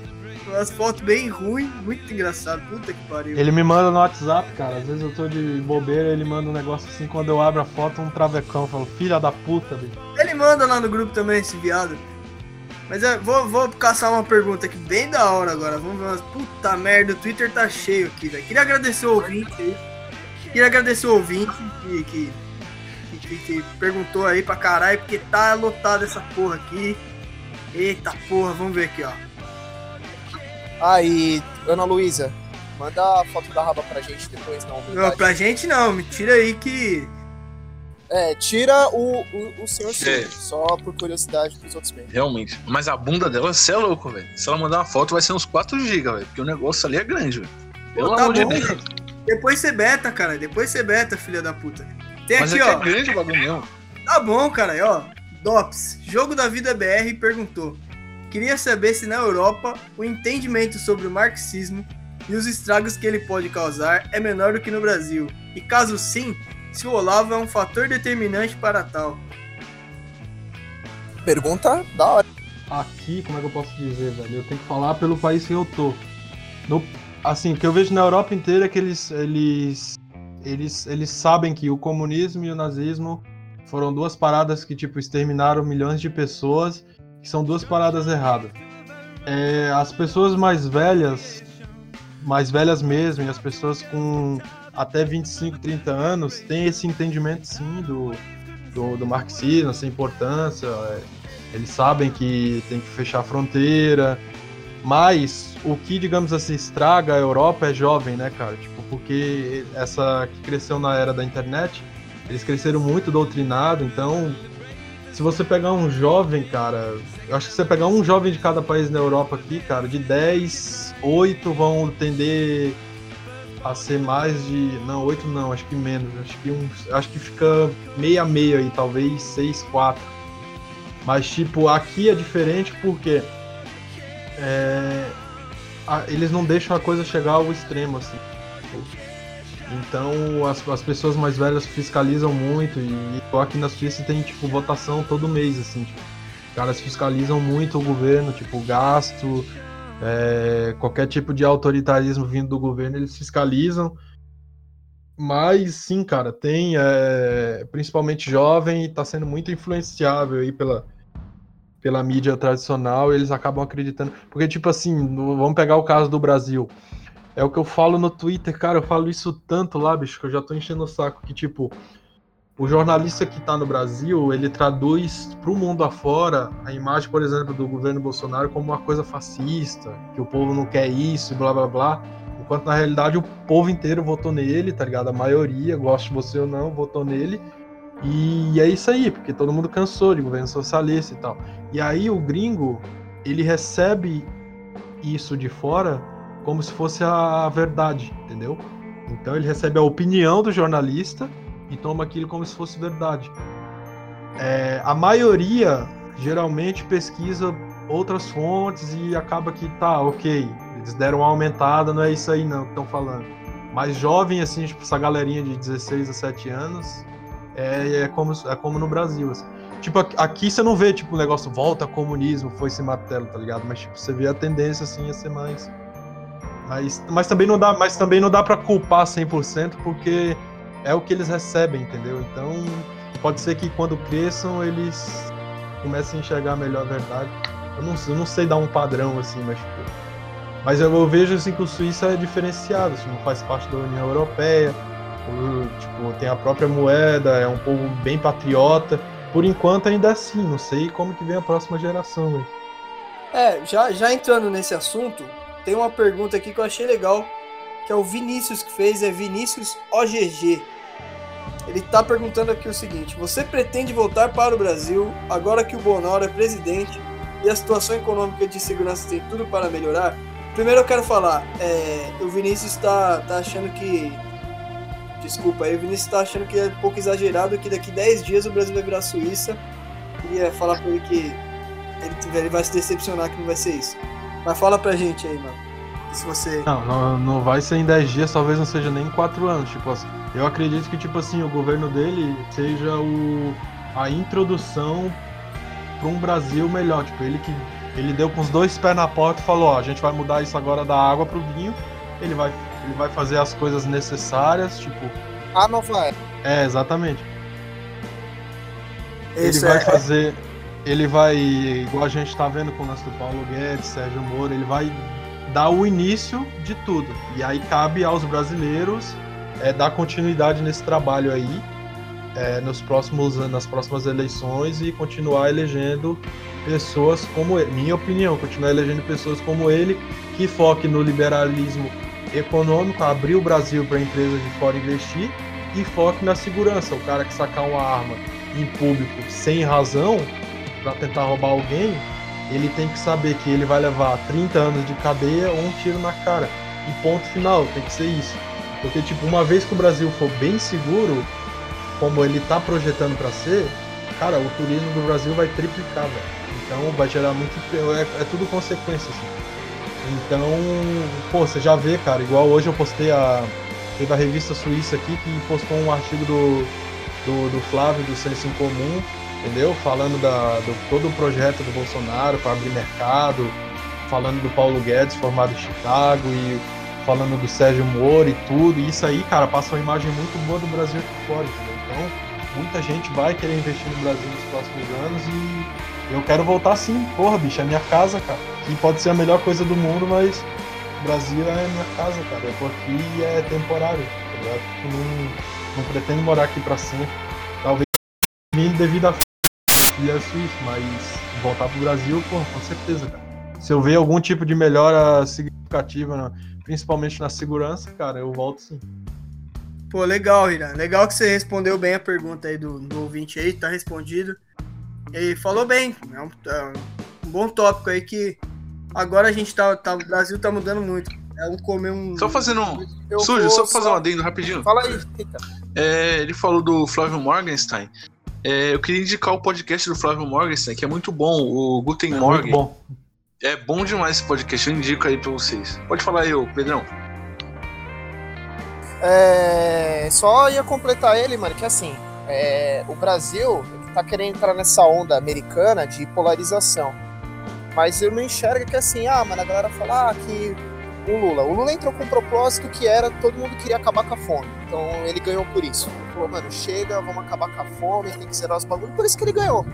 Umas fotos bem ruins, muito engraçado. Puta que pariu. Ele me manda no WhatsApp, cara. Às vezes eu tô de bobeira, ele manda um negócio assim, quando eu abro a foto, um travecão. Eu falo, filha da puta, bicho. Ele manda lá no grupo também, esse viado. Mas eu vou, vou caçar uma pergunta aqui bem da hora agora. Vamos ver umas. Puta merda, o Twitter tá cheio aqui, velho. Queria agradecer o ouvinte aí. Queria agradecer o ouvinte que, que, que, que perguntou aí pra caralho, porque tá lotado essa porra aqui. Eita porra, vamos ver aqui, ó. Aí, Ana Luísa, manda a foto da raba pra gente depois, não. Não, pra gente não, me tira aí que. É, tira o, o, o senhor sim, É. só por curiosidade pros outros membros. Realmente. Mas a bunda dela, você é louco, velho. Se ela mandar uma foto, vai ser uns 4 GB, velho. Porque o negócio ali é grande, velho. Pelo tá amor de bom. Deus. Depois você beta, cara. Depois você beta, filha da puta. Tem Mas aqui, é que ó. é grande o bagulho mesmo. Tá bom, cara, aí, ó. Dops, Jogo da Vida BR perguntou: Queria saber se na Europa o entendimento sobre o marxismo e os estragos que ele pode causar é menor do que no Brasil. E caso sim, se o Olavo é um fator determinante para tal. Pergunta da hora. Aqui, como é que eu posso dizer, velho? Eu tenho que falar pelo país que eu tô. No- assim, o que eu vejo na Europa inteira é que eles, eles, eles, eles sabem que o comunismo e o nazismo foram duas paradas que, tipo, exterminaram milhões de pessoas, que são duas paradas erradas. É, as pessoas mais velhas, mais velhas mesmo, e as pessoas com até 25, 30 anos, têm esse entendimento, sim, do, do, do marxismo, essa importância, é, eles sabem que tem que fechar a fronteira, mas o que, digamos assim, estraga a Europa é jovem, né, cara? Tipo, porque essa que cresceu na era da internet, eles cresceram muito doutrinado, então se você pegar um jovem, cara, eu acho que se você pegar um jovem de cada país na Europa aqui, cara, de 10, 8 vão tender a ser mais de. Não, 8 não, acho que menos. Acho que uns. Acho que fica meia meia aí, talvez 6, 4. Mas tipo, aqui é diferente porque é, a- eles não deixam a coisa chegar ao extremo, assim. Então as, as pessoas mais velhas fiscalizam muito e aqui na Suíça tem tipo votação todo mês, assim, tipo, caras fiscalizam muito o governo, tipo, gasto, é, qualquer tipo de autoritarismo vindo do governo, eles fiscalizam. Mas sim, cara, tem é, principalmente jovem e tá sendo muito influenciável aí pela, pela mídia tradicional, eles acabam acreditando. Porque, tipo assim, no- vamos pegar o caso do Brasil. É o que eu falo no Twitter, cara, eu falo isso tanto lá, bicho, que eu já tô enchendo o saco, que, tipo, o jornalista que tá no Brasil, ele traduz pro mundo afora a imagem, por exemplo, do governo Bolsonaro como uma coisa fascista, que o povo não quer isso, blá blá blá. Enquanto na realidade o povo inteiro votou nele, tá ligado? A maioria, goste você ou não, votou nele. E é isso aí, porque todo mundo cansou de governo socialista e tal. E aí o gringo, ele recebe isso de fora como se fosse a verdade, entendeu? Então ele recebe a opinião do jornalista e toma aquilo como se fosse verdade. É, a maioria geralmente pesquisa outras fontes e acaba que tá, ok, eles deram uma aumentada, não é isso aí não que estão falando. Mas jovem, assim, tipo, essa galerinha de 16 a 7 anos, é, é, como, é como no Brasil, assim. Tipo, aqui- você não vê, tipo, o negócio volta comunismo, foi esse martelo, tá ligado? Mas, tipo, você vê a tendência, assim, a ser mais... Mas, mas também não dá, mas também não dá para culpar 100% porque é o que eles recebem, entendeu? Então, pode ser que quando cresçam eles comecem a enxergar melhor a verdade. Eu não, eu não sei dar um padrão assim, mas tipo, mas eu, eu vejo assim que o Suíça é diferenciado, assim, faz parte da União Europeia, tipo, tem a própria moeda, é um povo bem patriota. Por enquanto ainda assim, não sei como que vem a próxima geração. É, já, já entrando nesse assunto, tem uma pergunta aqui que eu achei legal, que é o Vinícius que fez, é Vinícius OGG. Ele tá perguntando aqui o seguinte: Você pretende voltar para o Brasil agora que o Bonoro é presidente e a situação econômica de segurança tem tudo para melhorar? Primeiro eu quero falar, é, o Vinícius tá, tá achando que. Desculpa aí, o Vinícius tá achando que é um pouco exagerado que daqui 10 dias o Brasil vai virar Suíça. Queria falar pra ele que ele, ele vai se decepcionar que não vai ser isso. Mas fala pra gente aí, mano. Se você. Não, não, não vai ser em 10 dias, talvez não seja nem em 4 anos. Tipo assim, eu acredito que, tipo assim, o governo dele seja o, a introdução para um Brasil melhor. Tipo, ele que ele deu com os dois pés na porta e falou, ó, a gente vai mudar isso agora da água pro vinho. Ele vai, ele vai fazer as coisas necessárias, tipo, A nova era. é, exatamente. Ele Isso vai é, fazer. ele vai, igual a gente tá vendo com o lance do Paulo Guedes, Sérgio Moro, ele vai dar o início de tudo. E aí cabe aos brasileiros é, dar continuidade nesse trabalho aí, é, nos próximos, nas próximas eleições e continuar elegendo pessoas como ele. Minha opinião, continuar elegendo pessoas como ele que foque no liberalismo econômico, abrir o Brasil para empresas de fora investir e foque na segurança. O cara que sacar uma arma em público sem razão para tentar roubar alguém, ele tem que saber que ele vai levar 30 anos de cadeia ou um tiro na cara. E ponto final, tem que ser isso. Porque, tipo, uma vez que o Brasil for bem seguro, como ele tá projetando para ser, cara, o turismo do Brasil vai triplicar, velho. Então vai gerar muito. É, é tudo consequência, assim. Então, pô, você já vê, cara, igual hoje eu postei a. Teve a revista suíça aqui que postou um artigo do, do, do Flávio do Senso em Comum, entendeu? Falando da, do todo o projeto do Bolsonaro para abrir mercado, falando do Paulo Guedes formado em Chicago e falando do Sérgio Moro e tudo. E isso aí, cara, passa uma imagem muito boa do Brasil aqui fora, entendeu? Então, muita gente vai querer investir no Brasil nos próximos anos e eu quero voltar sim. Porra, bicho, é minha casa, cara. Que pode ser a melhor coisa do mundo, mas Brasil é minha casa, cara. Eu tô aqui e é temporário, tá ligado? Não, não pretendo morar aqui pra sempre. Talvez devido a filha suíça, mas voltar pro Brasil, pô, com certeza, cara. Se eu ver algum tipo de melhora significativa, principalmente na segurança, cara, eu volto sim. Pô, legal, Irã. Legal que você respondeu bem a pergunta aí do, do ouvinte aí, tá respondido. E falou bem. É um, é um bom tópico aí que agora a gente tá, tá. O Brasil tá mudando muito. É um comer um. Só fazendo um. Eu Sujo, vou só pra fazer um adendo rapidinho. Fala aí. É, ele falou do Flávio Morgenstein. É, eu queria indicar o podcast do Flávio Morgenstein, que é muito bom, o Guten É Morgen. muito bom. É bom demais esse podcast, eu indico aí pra vocês. Pode falar aí, ô Pedrão. É, só ia completar ele, mano, que assim, é, o Brasil tá querendo entrar nessa onda americana de polarização. Mas eu não enxergo que assim, ah, mano, a galera fala ah, que o Lula. O Lula entrou com um propósito que era todo mundo queria acabar com a fome. Então ele ganhou por isso. Ele falou, mano, chega, vamos acabar com a fome, tem que zerar os bagulhos. Por isso que ele ganhou.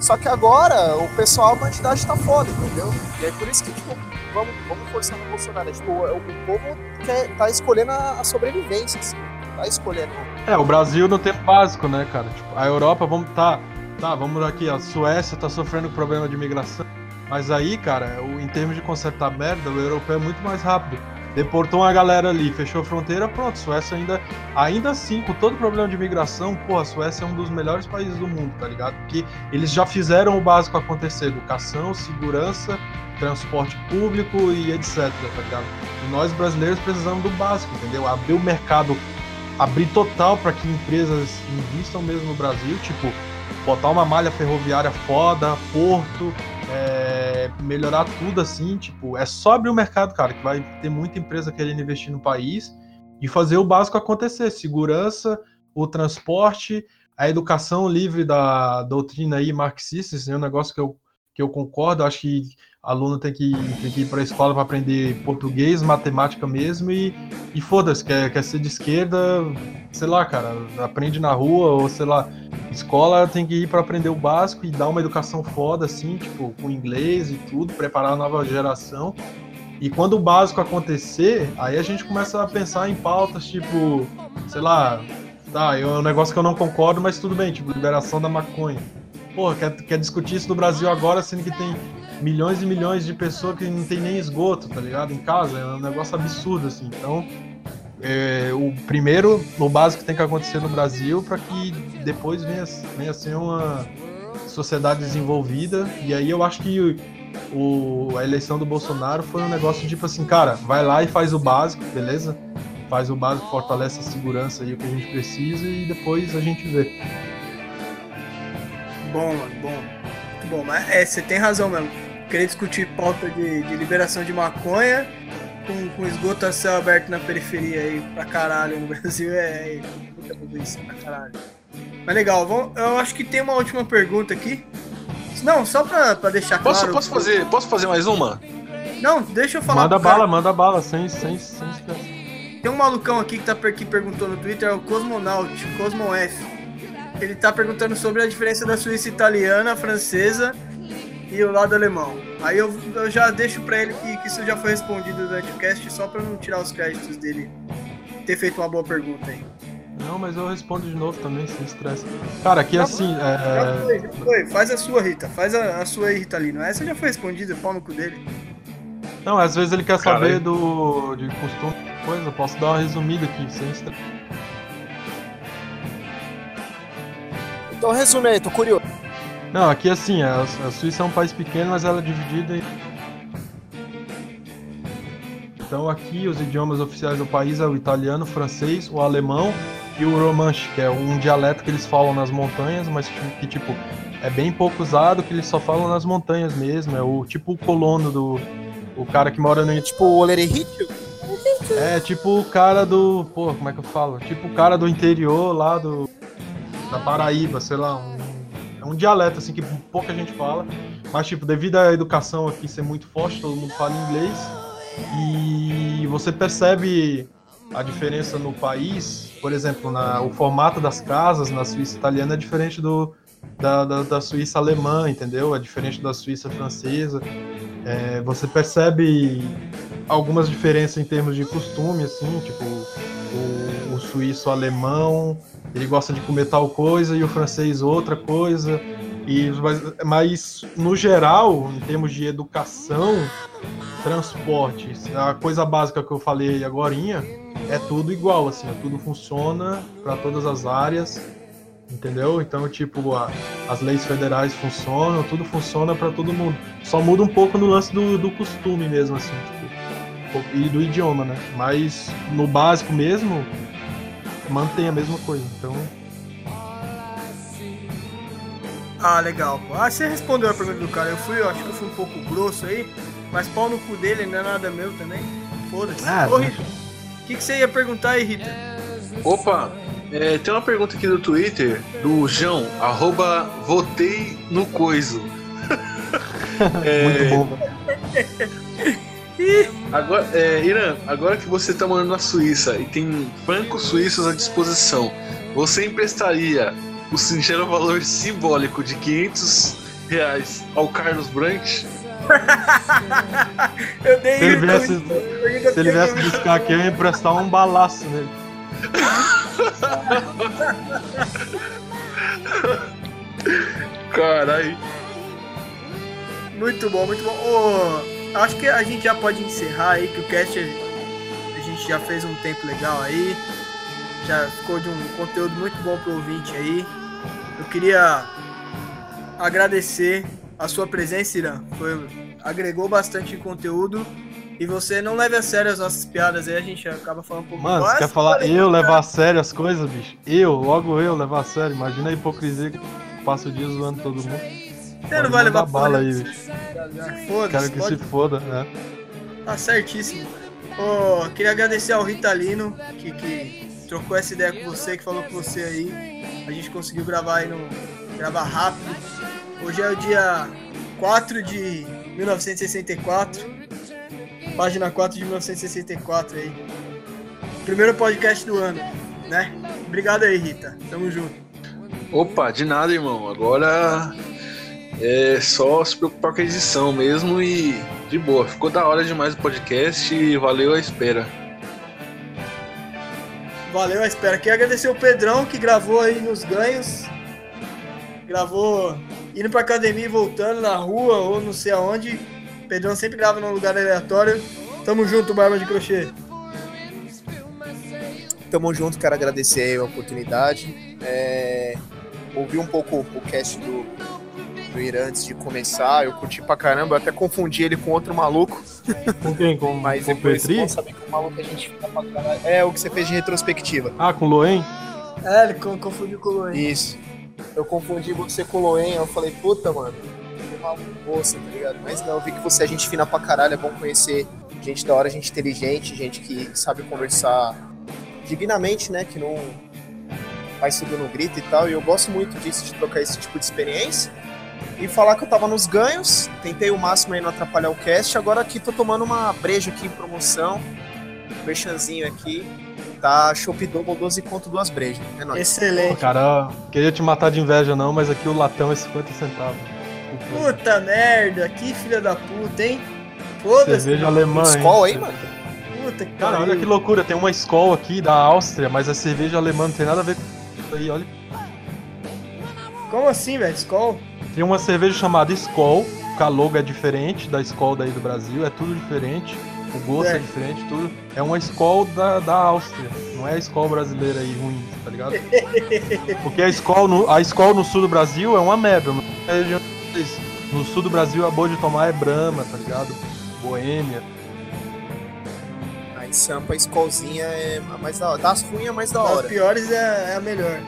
Só que agora o pessoal, a quantidade tá foda, entendeu? E é por isso que, tipo, vamos, vamos forçar no Bolsonaro. Tipo, o, o povo quer, tá escolhendo a, a sobrevivência, assim. Tá escolhendo. É, o Brasil não tem básico, né, cara? Tipo, a Europa, vamos tá, tá, vamos aqui, a Suécia tá sofrendo problema de imigração, mas aí, cara, o, em termos de consertar merda, o europeu é muito mais rápido. Deportou uma galera ali, fechou a fronteira, pronto, Suécia ainda, ainda assim, com todo o problema de imigração, pô, a Suécia é um dos melhores países do mundo, tá ligado? Porque eles já fizeram o básico acontecer, educação, segurança, transporte público e etc, tá ligado? E nós brasileiros precisamos do básico, entendeu? Abrir o mercado abrir total para que empresas invistam mesmo no Brasil, tipo, botar uma malha ferroviária foda, porto, é, melhorar tudo assim, tipo, é só abrir o mercado, cara, que vai ter muita empresa querendo investir no país e fazer o básico acontecer, segurança, o transporte, a educação livre da doutrina aí marxista, isso é um negócio que eu, que eu concordo, acho que aluno tem que, tem que ir para a escola para aprender português, matemática mesmo e, e foda-se, quer, quer ser de esquerda, sei lá, cara, aprende na rua ou sei lá, escola tem que ir para aprender o básico e dar uma educação foda, assim, tipo, com inglês e tudo, preparar a nova geração. E quando o básico acontecer, aí a gente começa a pensar em pautas, tipo, sei lá, tá, é um negócio que eu não concordo, mas tudo bem, tipo, liberação da maconha. Porra, quer, quer discutir isso no Brasil agora, sendo que tem milhões e milhões de pessoas que não tem nem esgoto, tá ligado? Em casa, é um negócio absurdo, assim. Então, é, o primeiro, o básico tem que acontecer no Brasil para que depois venha, venha a ser uma sociedade desenvolvida. E aí eu acho que o, a eleição do Bolsonaro foi um negócio tipo assim, cara, vai lá e faz o básico, beleza? Faz o básico, fortalece a segurança aí o que a gente precisa e depois a gente vê. Bom, mano, bom. Muito bom. Mas é, você tem razão mesmo. Querer discutir pauta de, de liberação de maconha com, com esgoto a céu aberto na periferia aí pra caralho no *laughs* Brasil é, é muita burrice pra caralho. Mas legal, vamos, eu acho que tem uma última pergunta aqui. Não, só pra, pra deixar Posso, claro. posso, fazer, posso fazer mais uma? Não, deixa eu falar. Manda pro cara. bala, manda bala, sem, sem, sem. Tem um malucão aqui que, tá, que perguntou no Twitter, é o Cosmonaut, Cosmo F. ele tá perguntando sobre a diferença da Suíça italiana, francesa e o lado alemão. Aí eu, eu já deixo pra ele que, que isso já foi respondido durante o cast, só pra não tirar os créditos dele ter feito uma boa pergunta aí. Não, mas eu respondo de novo também, sem estresse. Cara, aqui assim, Já é... foi, já foi. Faz a sua, Rita. Faz a, a sua aí, Ritalino. Essa já foi respondida, pau no cu dele. Não, às vezes ele quer Caralho. saber do de costume, coisa, eu posso dar uma resumida aqui, sem estresse. Então resume aí, tô curioso. Não, aqui assim, a, a Suíça é um país pequeno, mas ela é dividida em. Então aqui os idiomas oficiais do país é o italiano, o francês, o alemão e o romanche, que é um dialeto que eles falam nas montanhas, mas que tipo é bem pouco usado, que eles só falam nas montanhas mesmo. É o tipo o colono do o cara que mora no Tipo o Olerihitio? é tipo o cara do. Pô, como é que eu falo? Tipo o cara do interior lá do. Da Paraíba, sei lá. Um, é um dialeto assim que pouca gente fala. Mas, tipo, devido à educação aqui ser muito forte, todo mundo fala inglês. E você percebe a diferença no país. Por exemplo, na, o formato das casas na Suíça italiana é diferente do, da, da, da Suíça alemã, entendeu? É diferente da Suíça francesa. É, você percebe algumas diferenças em termos de costume, assim, tipo, o, o suíço alemão, ele gosta de comer tal coisa e o francês outra coisa. E, mas, mas, no geral, em termos de educação, transporte, a coisa básica que eu falei agora é tudo igual, assim, tudo funciona para todas as áreas, entendeu? Então, tipo, a- as leis federais funcionam, tudo funciona para todo mundo. Só muda um pouco no lance do, do costume mesmo, assim, tipo, e do idioma, né? Mas no básico mesmo, mantém a mesma coisa. Então, Ah, legal. pô. Ah, você respondeu a pergunta do cara. Eu fui, eu acho que eu fui um pouco grosso aí, mas pau no cu dele não é nada meu também. Foda-se. Ah, Ô, né? Rita, o que, que você ia perguntar aí, Rita? Opa, é, tem uma pergunta aqui do Twitter, do João, arroba votei no coiso. *laughs* *laughs* muito bom. Agora, é, Irã, agora que você tá morando na Suíça e tem francos suíços à disposição, você emprestaria o singelo valor simbólico de 500 reais ao Carlos Brandt? *laughs* Eu dei Se ele viesse, eu- se ele viesse buscar aqui, eu ia emprestar um balaço nele. Caralho. Muito bom, muito bom. Ô, acho que a gente já pode encerrar aí, que o cast a gente já fez um tempo legal aí. Já ficou de um conteúdo muito bom pro ouvinte aí. Eu queria agradecer a sua presença, Irã. Foi, agregou bastante conteúdo. E você não leve a sério as nossas piadas aí, a gente acaba falando um pouco Mano, você mais. quer falar eu levar a sério as coisas, bicho? Eu, logo eu levar a sério. Imagina a hipocrisia que eu passo o dia zoando todo mundo. Você não vai levar bala aí. Foda-se, Quero que pode se foda, né? Tá certíssimo. Ô, queria agradecer ao Ritalino, que, que trocou essa ideia com você, que falou com você aí. A gente conseguiu gravar aí no. gravar rápido. Hoje é o dia 4 de 1964. Página 4 de 1964 aí. Primeiro podcast do ano, né? Obrigado aí, Rita. Tamo junto. Opa, de nada, irmão. Agora é só se preocupar com a edição mesmo e de boa. Ficou da hora demais o podcast e valeu a espera. Valeu a espera. Queria agradecer o Pedrão que gravou aí nos ganhos. Gravou indo pra academia e voltando na rua ou não sei aonde. O Pedrão sempre grava num lugar aleatório. Tamo junto, Barba de Crochê. Tamo junto, quero agradecer aí a oportunidade. É, ouvi um pouco o cast do, do Irã antes de começar, eu curti pra caramba, eu até confundi ele com outro maluco, Com quem? Com, *laughs* mas com o depois Petri? saber que o maluco a gente fica pra caralho. É o que você fez de retrospectiva. Ah, com o Loen? É, ele con- confundiu com o Luan. Isso. Eu confundi você com o Loen, eu falei, puta, mano, que maluco você, tá ligado? Mas não, eu vi que você é gente fina pra caralho, é bom conhecer gente da hora, gente inteligente, gente que sabe conversar dignamente, né? Que não faz tudo no grito e tal. E eu gosto muito disso, de trocar esse tipo de experiência. E falar que eu tava nos ganhos, tentei o máximo aí não atrapalhar o cast. Agora aqui tô tomando uma breja aqui em promoção, um merchanzinho aqui. Tá Chopp Double 12 conto duas brejas. É nóis. Excelente. Cara, queria te matar de inveja não, mas aqui o latão é 50 centavos. Puta merda, que filha da puta, hein? Foda-se. Cerveja alemã, hein? Escola aí, mano. Puta que Cara, olha que loucura, tem uma escola aqui da Áustria, mas a cerveja alemã não tem nada a ver com isso aí, olha. Como assim, velho? Skol? Tem uma cerveja chamada Skol, que a logo é diferente da Skol daí do Brasil, é tudo diferente. O gosto é, É. diferente, tudo. É uma Skol da, da Áustria, não é a Skol brasileira aí ruim, tá ligado? *laughs* Porque a Skol no, a Skol no sul do Brasil é uma não é a. No sul do Brasil a boa de tomar é Brahma, tá ligado? Boêmia. Aí Sampa, a Skolzinha é a mais da hora. Das ruins é a mais da Das hora. piores é, é a melhor.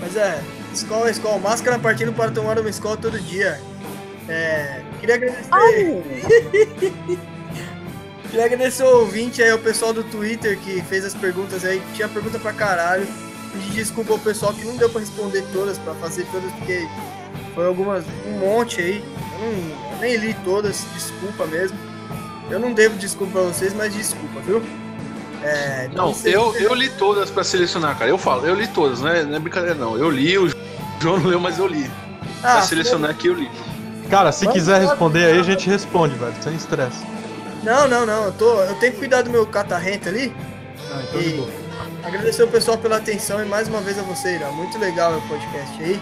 Mas é, escola escola. Máscara partindo para tomar uma escola todo dia. É, queria agradecer. *laughs* Queria agradecer o ouvinte aí, o pessoal do Twitter que fez as perguntas aí. Tinha pergunta pra caralho. Pedir desculpa ao pessoal que não deu pra responder todas, pra fazer todas, porque foi algumas, um monte aí. Eu, não- eu nem li todas, desculpa mesmo. Eu não devo desculpa pra vocês, mas desculpa, viu? É, Não, eu, eu li todas pra selecionar, cara. Eu falo, eu li todas, não é, não é brincadeira não. Eu li, o João não leu, mas eu li. Ah, pra selecionar aqui eu li. Cara, se Vamos quiser responder aí, a gente responde, velho, sem estresse. Não, não, não. Eu, tô, eu tenho que cuidar do meu catarrento ali. Ah, então E agradecer o pessoal pela atenção e mais uma vez a você, Irã. Muito legal o podcast aí.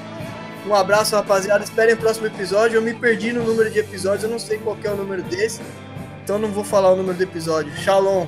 Um abraço, rapaziada. Esperem o próximo episódio. Eu me perdi no número de episódios. Eu não sei qual que é o número desse. Então não vou falar o número do episódio. Shalom.